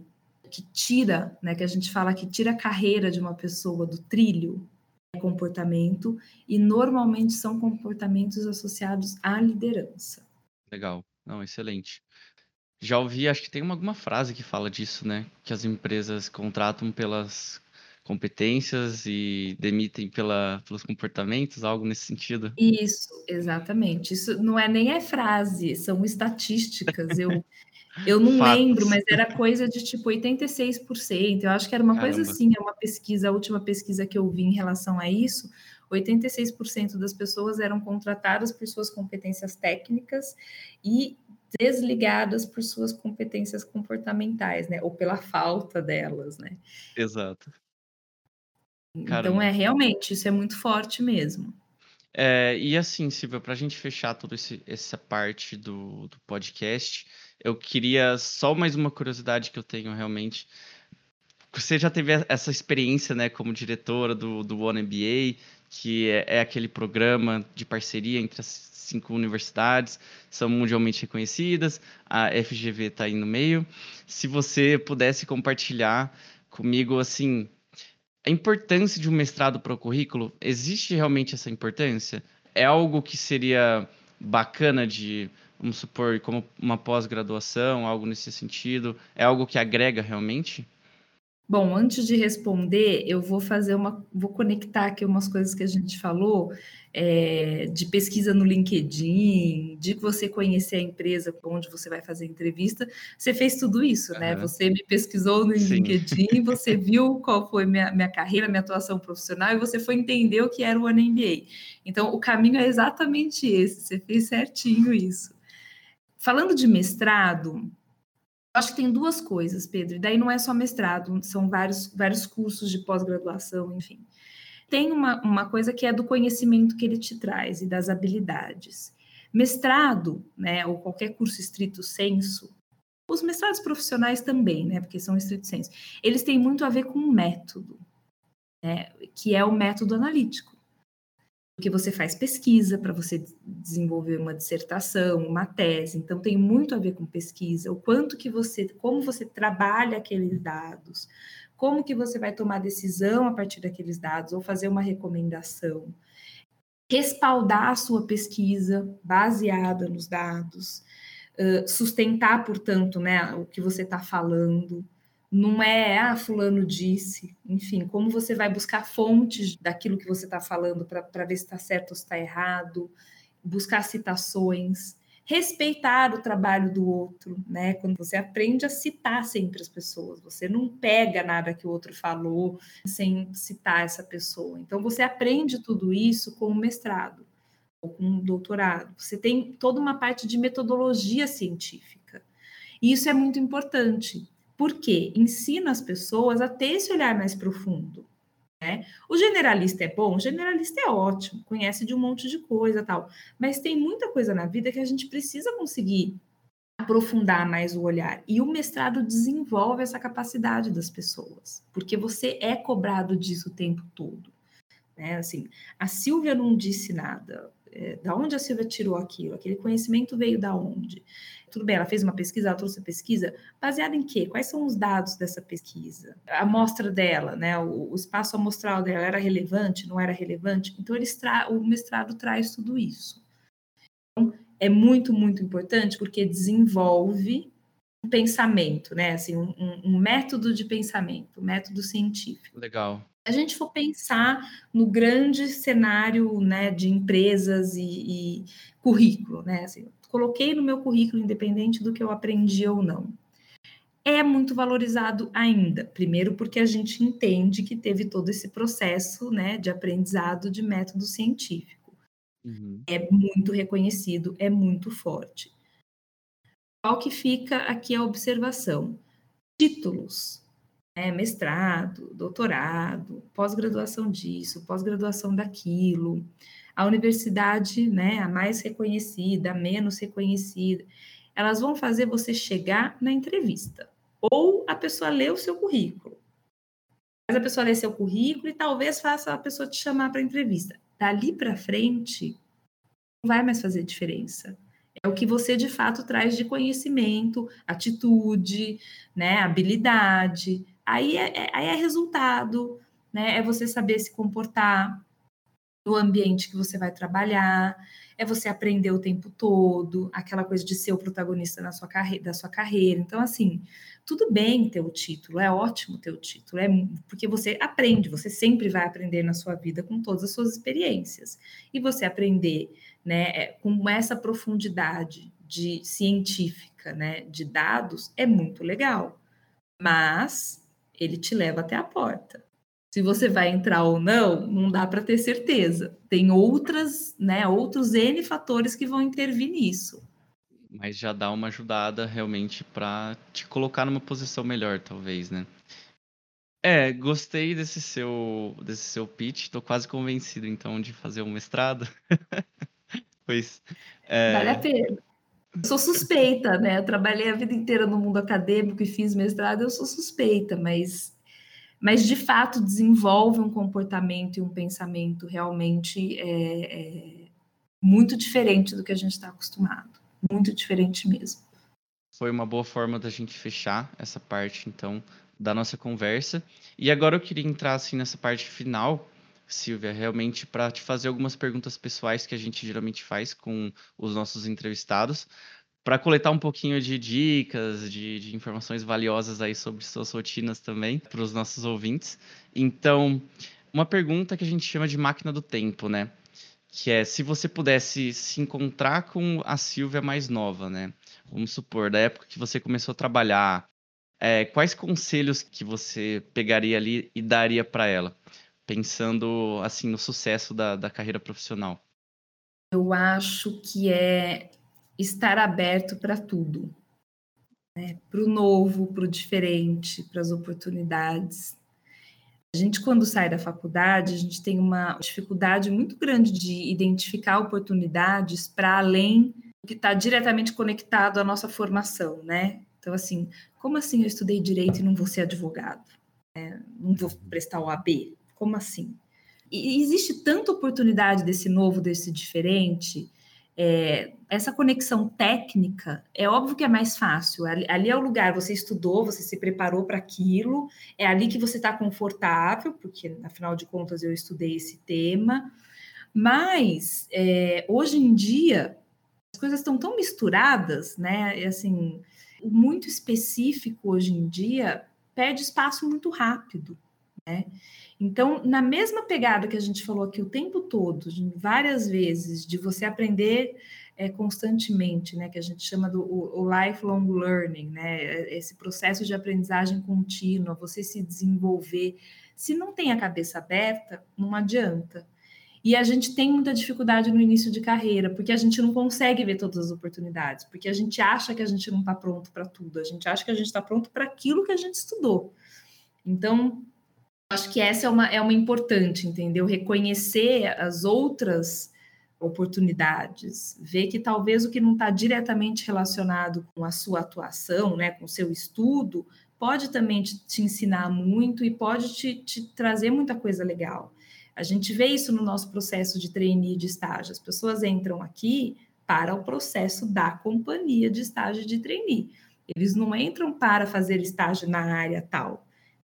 que tira, né, que a gente fala que tira a carreira de uma pessoa do trilho, comportamento e normalmente são comportamentos associados à liderança.
Legal, não, excelente. Já ouvi, acho que tem uma, alguma frase que fala disso, né? Que as empresas contratam pelas competências e demitem pela, pelos comportamentos, algo nesse sentido.
Isso, exatamente. Isso não é nem é frase, são estatísticas. Eu eu não Fatos. lembro, mas era coisa de tipo 86%. Eu acho que era uma Caramba. coisa assim, é uma pesquisa, a última pesquisa que eu vi em relação a isso, 86% das pessoas eram contratadas por suas competências técnicas e desligadas por suas competências comportamentais, né? Ou pela falta delas, né?
Exato.
Então é realmente isso é muito forte mesmo.
É, e assim, Silvia, para a gente fechar toda essa parte do, do podcast, eu queria só mais uma curiosidade que eu tenho realmente. Você já teve essa experiência, né, como diretora do, do One MBA, que é, é aquele programa de parceria entre as cinco universidades, são mundialmente reconhecidas, a FGV está aí no meio. Se você pudesse compartilhar comigo, assim, a importância de um mestrado para o currículo, existe realmente essa importância? É algo que seria bacana de, vamos supor, como uma pós-graduação, algo nesse sentido? É algo que agrega realmente?
Bom, antes de responder, eu vou fazer uma, vou conectar aqui umas coisas que a gente falou é, de pesquisa no LinkedIn, de você conhecer a empresa onde você vai fazer a entrevista. Você fez tudo isso, uhum. né? Você me pesquisou no Sim. LinkedIn, você viu qual foi minha, minha carreira, minha atuação profissional e você foi entender o que era o MBA. Então, o caminho é exatamente esse. Você fez certinho isso. Falando de mestrado, acho que tem duas coisas, Pedro, e daí não é só mestrado, são vários, vários cursos de pós-graduação, enfim. Tem uma, uma coisa que é do conhecimento que ele te traz e das habilidades. Mestrado, né, ou qualquer curso estrito senso, os mestrados profissionais também, né, porque são estrito senso, eles têm muito a ver com o método, né, que é o método analítico porque você faz pesquisa para você desenvolver uma dissertação, uma tese, então tem muito a ver com pesquisa, o quanto que você, como você trabalha aqueles dados, como que você vai tomar decisão a partir daqueles dados ou fazer uma recomendação, respaldar a sua pesquisa baseada nos dados, sustentar, portanto, né, o que você está falando, não é, ah, fulano disse, enfim, como você vai buscar fontes daquilo que você está falando para ver se está certo ou se está errado, buscar citações. respeitar o trabalho do outro, né? Quando você aprende a citar sempre as pessoas, você não pega nada que o outro falou sem citar essa pessoa. Então você aprende tudo isso com o mestrado ou com o doutorado. Você tem toda uma parte de metodologia científica. E isso é muito importante, porque ensina as pessoas a ter esse olhar mais profundo. Né? O generalista é bom, o generalista é ótimo, conhece de um monte de coisa tal, mas tem muita coisa na vida que a gente precisa conseguir aprofundar mais o olhar. E o mestrado desenvolve essa capacidade das pessoas, porque você é cobrado disso o tempo todo. Né? Assim, a Silvia não disse nada. É, da onde a Silvia tirou aquilo? Aquele conhecimento veio da onde? Tudo bem, ela fez uma pesquisa, ela trouxe a pesquisa, baseada em quê? Quais são os dados dessa pesquisa? A amostra dela, né? O, o espaço amostral dela era relevante, não era relevante? Então, eles tra o mestrado traz tudo isso. Então, é muito, muito importante porque desenvolve pensamento, né? Assim, um, um método de pensamento, um método científico.
Legal
a gente for pensar no grande cenário né, de empresas e, e currículo, né? Assim, coloquei no meu currículo, independente do que eu aprendi ou não. É muito valorizado ainda. Primeiro, porque a gente entende que teve todo esse processo né, de aprendizado de método científico. Uhum. É muito reconhecido, é muito forte. Qual que fica aqui a observação? Títulos né, mestrado, doutorado, pós-graduação disso, pós-graduação daquilo, a universidade, né, a mais reconhecida, a menos reconhecida, elas vão fazer você chegar na entrevista. Ou a pessoa lê o seu currículo. Faz a pessoa ler seu currículo e talvez faça a pessoa te chamar para entrevista. Dali para frente, não vai mais fazer diferença. É o que você de fato traz de conhecimento, atitude, né, habilidade, Aí é, é, aí é resultado, né? É você saber se comportar no ambiente que você vai trabalhar, é você aprender o tempo todo, aquela coisa de ser o protagonista na sua carreira, da sua carreira. Então, assim, tudo bem ter o título, é ótimo ter o título, é porque você aprende, você sempre vai aprender na sua vida com todas as suas experiências. E você aprender, né, é, com essa profundidade de científica, né, de dados, é muito legal. Mas ele te leva até a porta. Se você vai entrar ou não, não dá para ter certeza. Tem outras, né, outros N fatores que vão intervir nisso.
Mas já dá uma ajudada realmente para te colocar numa posição melhor, talvez, né? É, gostei desse seu desse seu pitch, tô quase convencido então de fazer um mestrado. pois
é... Vale a pena. Eu sou suspeita, né? Eu trabalhei a vida inteira no mundo acadêmico e fiz mestrado, eu sou suspeita, mas, mas de fato desenvolve um comportamento e um pensamento realmente é, é muito diferente do que a gente está acostumado. Muito diferente mesmo.
Foi uma boa forma da gente fechar essa parte, então, da nossa conversa. E agora eu queria entrar assim nessa parte final, Silvia, realmente para te fazer algumas perguntas pessoais que a gente geralmente faz com os nossos entrevistados, para coletar um pouquinho de dicas, de, de, informações valiosas aí sobre suas rotinas também para os nossos ouvintes. Então, uma pergunta que a gente chama de máquina do tempo, né? Que é se você pudesse se encontrar com a Silvia mais nova, né? Vamos supor, da época que você começou a trabalhar, é, quais conselhos que você pegaria ali e daria para ela? Pensando assim no sucesso da, da carreira profissional?
Eu acho que é estar aberto para tudo, né? para o novo, para o diferente, para as oportunidades. A gente, quando sai da faculdade, a gente tem uma dificuldade muito grande de identificar oportunidades para além do que está diretamente conectado à nossa formação, né? Então, assim, como assim eu estudei direito e não vou ser advogado? É, não vou prestar o AB? Como assim? E existe tanta oportunidade desse novo, desse diferente. É, essa conexão técnica é óbvio que é mais fácil. Ali, ali é o lugar, você estudou, você se preparou para aquilo, é ali que você está confortável, porque afinal de contas eu estudei esse tema. Mas é, hoje em dia as coisas estão tão misturadas, né? E, assim, muito específico hoje em dia perde espaço muito rápido, né? Então, na mesma pegada que a gente falou aqui o tempo todo, várias vezes, de você aprender é, constantemente, né, que a gente chama do o, o lifelong learning, né, esse processo de aprendizagem contínua, você se desenvolver. Se não tem a cabeça aberta, não adianta. E a gente tem muita dificuldade no início de carreira, porque a gente não consegue ver todas as oportunidades, porque a gente acha que a gente não está pronto para tudo, a gente acha que a gente está pronto para aquilo que a gente estudou. Então, acho que essa é uma, é uma importante, entendeu? Reconhecer as outras oportunidades, ver que talvez o que não está diretamente relacionado com a sua atuação, né, com o seu estudo, pode também te, te ensinar muito e pode te, te, trazer muita coisa legal. A gente vê isso no nosso processo de trainee de estágio. As pessoas entram aqui para o processo da companhia de estágio de trainee. Eles não entram para fazer estágio na área tal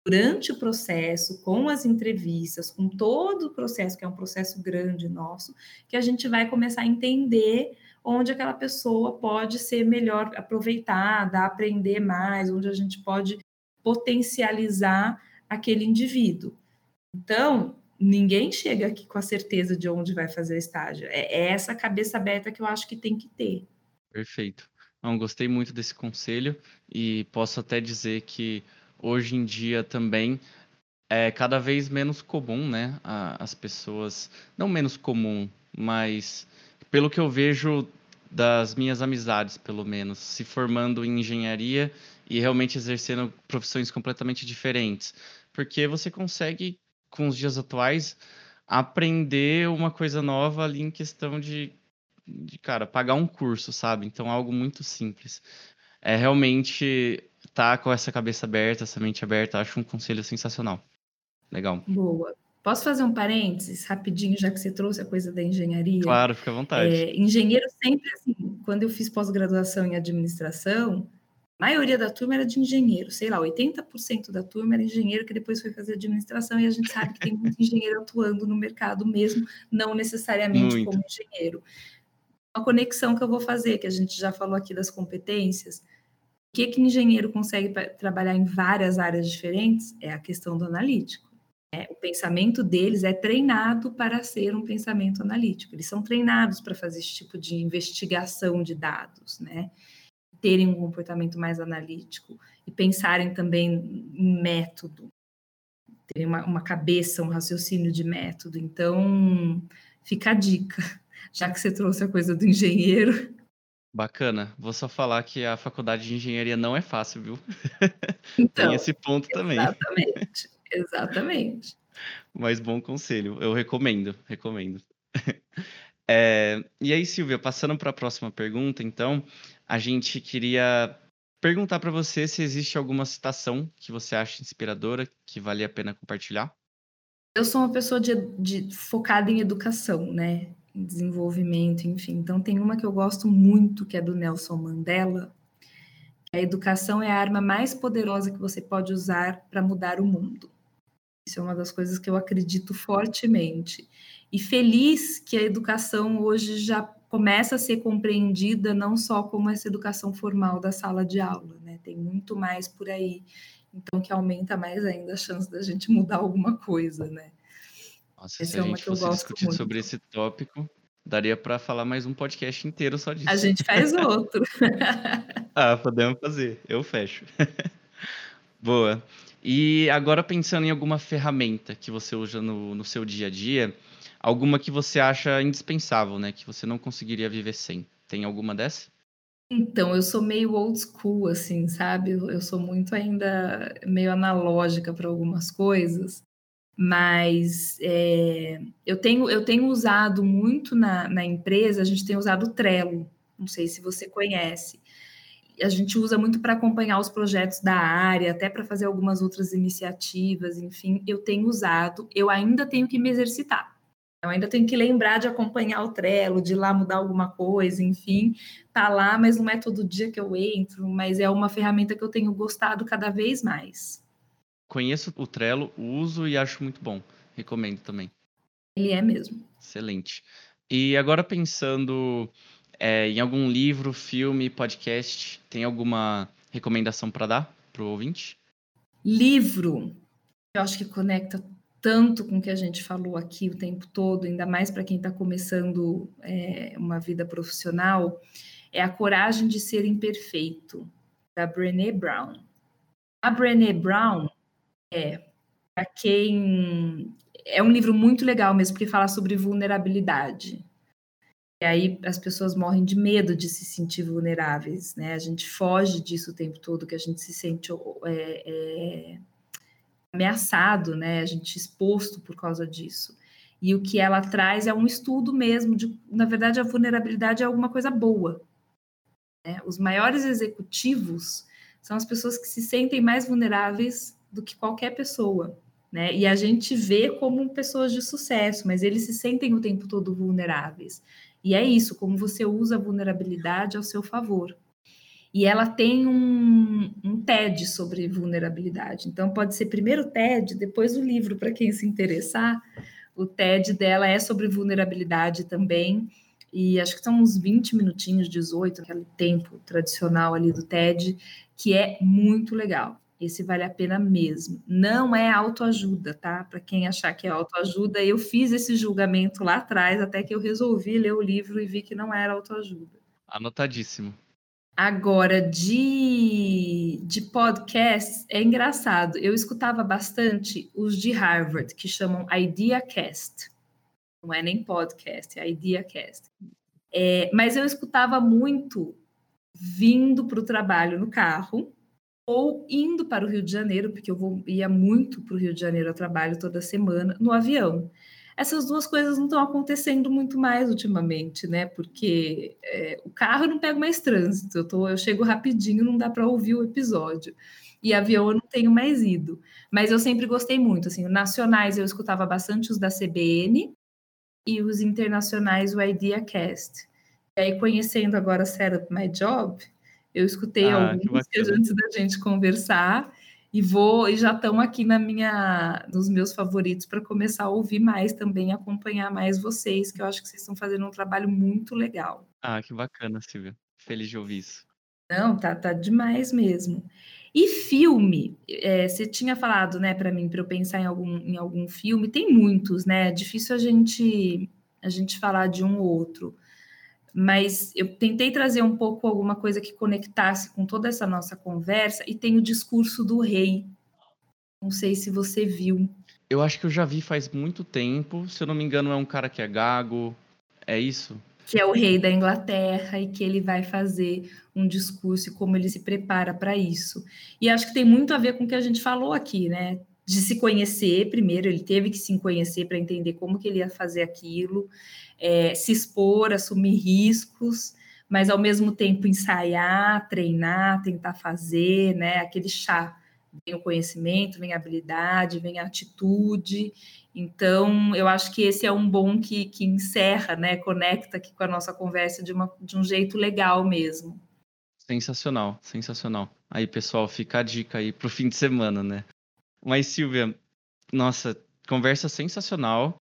durante o processo, com as entrevistas, com todo o processo, que é um processo grande nosso, que a gente vai começar a entender onde aquela pessoa pode ser melhor aproveitada, aprender mais, onde a gente pode potencializar aquele indivíduo. Então, ninguém chega aqui com a certeza de onde vai fazer estágio. É, é essa cabeça aberta que eu acho que tem que ter.
Perfeito. Não, gostei muito desse conselho e posso até dizer que hoje em dia também é cada vez menos comum, né? as pessoas, não menos comum, mas pelo que eu vejo das minhas amizades, pelo menos, se formando em engenharia e realmente exercendo profissões completamente diferentes. Porque você consegue, com os dias atuais, aprender uma coisa nova ali em questão de, de cara, pagar um curso, sabe? Então, algo muito simples. É realmente tá com essa cabeça aberta, essa mente aberta, acho um conselho sensacional. Legal.
Boa. Posso fazer um parênteses rapidinho, já que você trouxe a coisa da engenharia?
Claro, fica à vontade.
É, engenheiro sempre assim, quando eu fiz pós-graduação em administração, a maioria da turma era de engenheiro, sei lá, 80% da turma era engenheiro que depois foi fazer administração e a gente sabe que tem muito engenheiro atuando no mercado mesmo, não necessariamente muito. como engenheiro. Uma conexão que eu vou fazer, que a gente já falou aqui das competências, que, que engenheiro consegue trabalhar em várias áreas diferentes é a questão do analítico. É, o pensamento deles é treinado para ser um pensamento analítico. Eles são treinados para fazer esse tipo de investigação de dados, né? Terem um comportamento mais analítico e pensarem também em método, terem uma, uma cabeça, um raciocínio de método. Então, fica a dica. Já que você trouxe a coisa do engenheiro,
Bacana. Vou só falar que a faculdade de engenharia não é fácil, viu? Então, Tem esse ponto também.
Exatamente, exatamente.
Mas bom conselho, eu recomendo, recomendo. É, e aí, Silvia, passando para a próxima pergunta, então, a gente queria perguntar para você se existe alguma citação que você acha inspiradora, que vale a pena compartilhar.
Eu sou uma pessoa de, de focada em educação, né? Desenvolvimento, enfim. Então, tem uma que eu gosto muito, que é do Nelson Mandela. A educação é a arma mais poderosa que você pode usar para mudar o mundo. Isso é uma das coisas que eu acredito fortemente. E feliz que a educação hoje já começa a ser compreendida não só como essa educação formal da sala de aula, né? Tem muito mais por aí. Então, que aumenta mais ainda a chance da gente mudar alguma coisa, né?
Nossa, Essa se a é gente fosse discutir muito. sobre esse tópico, daria para falar mais um podcast inteiro só disso.
A gente faz outro.
ah, podemos fazer. Eu fecho. Boa. E agora pensando em alguma ferramenta que você usa no, no seu dia a dia, alguma que você acha indispensável, né? Que você não conseguiria viver sem. Tem alguma dessa?
Então, eu sou meio old school, assim, sabe? Eu sou muito ainda meio analógica para algumas coisas mas é, eu, tenho, eu tenho usado muito na, na empresa, a gente tem usado o Trello, não sei se você conhece. A gente usa muito para acompanhar os projetos da área, até para fazer algumas outras iniciativas, enfim, eu tenho usado, eu ainda tenho que me exercitar. Eu ainda tenho que lembrar de acompanhar o Trello, de ir lá mudar alguma coisa, enfim, tá lá, mas não é todo dia que eu entro, mas é uma ferramenta que eu tenho gostado cada vez mais
conheço o Trello, uso e acho muito bom. Recomendo também.
Ele é mesmo.
Excelente. E agora pensando é, em algum livro, filme, podcast, tem alguma recomendação para dar para o ouvinte?
Livro, eu acho que conecta tanto com o que a gente falou aqui o tempo todo, ainda mais para quem está começando é, uma vida profissional, é a coragem de ser imperfeito, da Brené Brown. A Brené Brown é para quem é um livro muito legal mesmo, porque fala sobre vulnerabilidade. E aí as pessoas morrem de medo de se sentir vulneráveis, né? A gente foge disso o tempo todo, que a gente se sente é, é, ameaçado, né? A gente exposto por causa disso. E o que ela traz é um estudo mesmo de, na verdade, a vulnerabilidade é alguma coisa boa. Né? Os maiores executivos são as pessoas que se sentem mais vulneráveis do que qualquer pessoa. Né? E a gente vê como pessoas de sucesso, mas eles se sentem o tempo todo vulneráveis. E é isso, como você usa a vulnerabilidade ao seu favor. E ela tem um, um TED sobre vulnerabilidade. Então, pode ser primeiro o TED, depois o livro, para quem se interessar. O TED dela é sobre vulnerabilidade também. E acho que são uns 20 minutinhos, 18, aquele tempo tradicional ali do TED, que é muito legal. Esse vale a pena mesmo. Não é autoajuda, tá? Para quem achar que é autoajuda, eu fiz esse julgamento lá atrás, até que eu resolvi ler o livro e vi que não era autoajuda.
Anotadíssimo.
Agora, de, de podcast, é engraçado. Eu escutava bastante os de Harvard, que chamam IdeaCast. Não é nem podcast, é IdeaCast. É, mas eu escutava muito vindo para o trabalho no carro ou indo para o Rio de Janeiro, porque eu vou, ia muito para o Rio de Janeiro a trabalho toda semana, no avião. Essas duas coisas não estão acontecendo muito mais ultimamente, né? Porque é, o carro não pego mais trânsito, eu, tô, eu chego rapidinho, não dá para ouvir o episódio. E avião eu não tenho mais ido. Mas eu sempre gostei muito, assim, nacionais eu escutava bastante os da CBN e os internacionais o IdeaCast. E aí, conhecendo agora Setup My Job, eu escutei ah, alguns antes da gente conversar e vou e já estão aqui na minha nos meus favoritos para começar a ouvir mais também, acompanhar mais vocês, que eu acho que vocês estão fazendo um trabalho muito legal.
Ah, que bacana, Silvia. Feliz de ouvir isso.
Não, tá, tá demais mesmo. E filme, é, você tinha falado, né, para mim, para eu pensar em algum, em algum filme, tem muitos, né? É difícil a gente a gente falar de um ou outro mas eu tentei trazer um pouco alguma coisa que conectasse com toda essa nossa conversa e tem o discurso do rei. Não sei se você viu.
Eu acho que eu já vi faz muito tempo. Se eu não me engano, é um cara que é gago. É isso?
Que é o rei da Inglaterra e que ele vai fazer um discurso e como ele se prepara para isso. E acho que tem muito a ver com o que a gente falou aqui, né? De se conhecer primeiro, ele teve que se conhecer para entender como que ele ia fazer aquilo é, se expor, assumir riscos, mas ao mesmo tempo ensaiar, treinar, tentar fazer, né? Aquele chá. Vem o conhecimento, vem a habilidade, vem a atitude. Então, eu acho que esse é um bom que, que encerra, né? Conecta aqui com a nossa conversa de, uma, de um jeito legal mesmo.
Sensacional, sensacional. Aí, pessoal, fica a dica aí pro fim de semana, né? Mas, Silvia, nossa, conversa sensacional.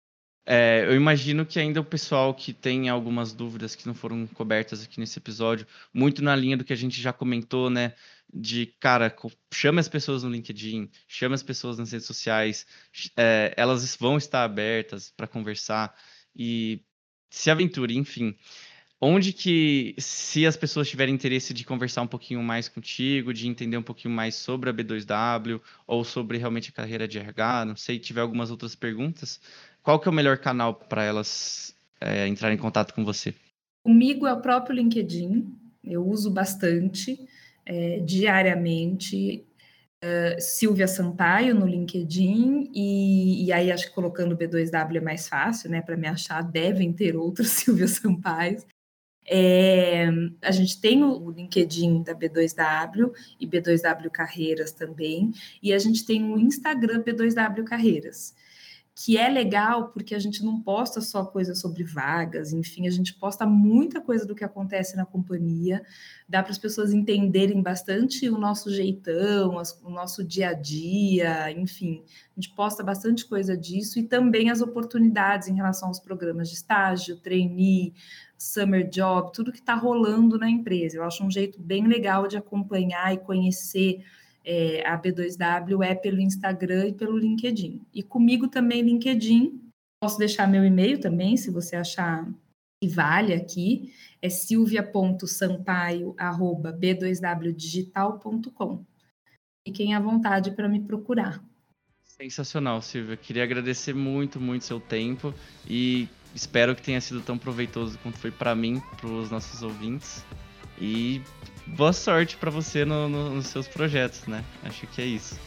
É, eu imagino que ainda o pessoal que tem algumas dúvidas que não foram cobertas aqui nesse episódio, muito na linha do que a gente já comentou, né? De, cara, chama as pessoas no LinkedIn, chama as pessoas nas redes sociais, é, elas vão estar abertas para conversar e se aventure, enfim. Onde que, se as pessoas tiverem interesse de conversar um pouquinho mais contigo, de entender um pouquinho mais sobre a B2W ou sobre realmente a carreira de RH, não sei, tiver algumas outras perguntas, qual que é o melhor canal para elas é, entrarem em contato com você?
Comigo é o próprio LinkedIn, eu uso bastante, é, diariamente. Uh, Silvia Sampaio no LinkedIn, e, e, aí acho que colocando B2W é mais fácil, né? Para me achar, devem ter outros Silvia Sampaio. É, a gente tem o LinkedIn da B2W e B2W Carreiras também, e a gente tem o Instagram B2W Carreiras que é legal porque a gente não posta só coisas sobre vagas, enfim, a gente posta muita coisa do que acontece na companhia, dá para as pessoas entenderem bastante o nosso jeitão, o nosso dia a dia, enfim, a gente posta bastante coisa disso e também as oportunidades em relação aos programas de estágio, trainee, summer job, tudo que está rolando na empresa. Eu acho um jeito bem legal de acompanhar e conhecer é, a B2W é pelo Instagram e pelo LinkedIn. E comigo também LinkedIn. Posso deixar meu e-mail também, se você achar que vale aqui. É silvia.sampaio.b2wdigital.com. Fiquem à vontade para me procurar.
Sensacional, Silvia. Queria agradecer muito, muito seu tempo e espero que tenha sido tão proveitoso quanto foi para mim, para os nossos ouvintes. E boa sorte para você no, no, nos seus projetos, né? Acho que é isso.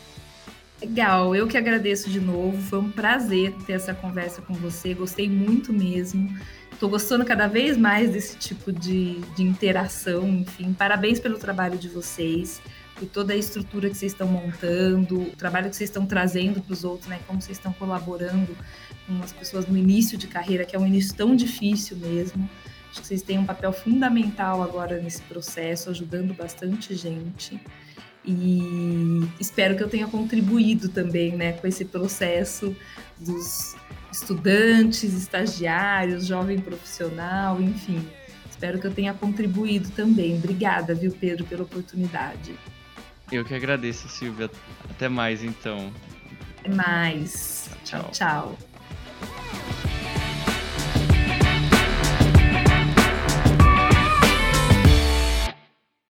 Legal, eu que agradeço de novo. Foi um prazer ter essa conversa com você. Gostei muito mesmo. Estou gostando cada vez mais desse tipo de, de interação. Enfim, parabéns pelo trabalho de vocês, por toda a estrutura que vocês estão montando, o trabalho que vocês estão trazendo para os outros, né? Como vocês estão colaborando com as pessoas no início de carreira, que é um início tão difícil mesmo. Acho que vocês têm um papel fundamental agora nesse processo, ajudando bastante gente. E espero que eu tenha contribuído também né, com esse processo dos estudantes, estagiários, jovem profissional, enfim. Espero que eu tenha contribuído também. Obrigada, viu, Pedro, pela oportunidade.
Eu que agradeço, Silvia. Até mais, então.
Até mais. tchau. tchau. tchau. Bye.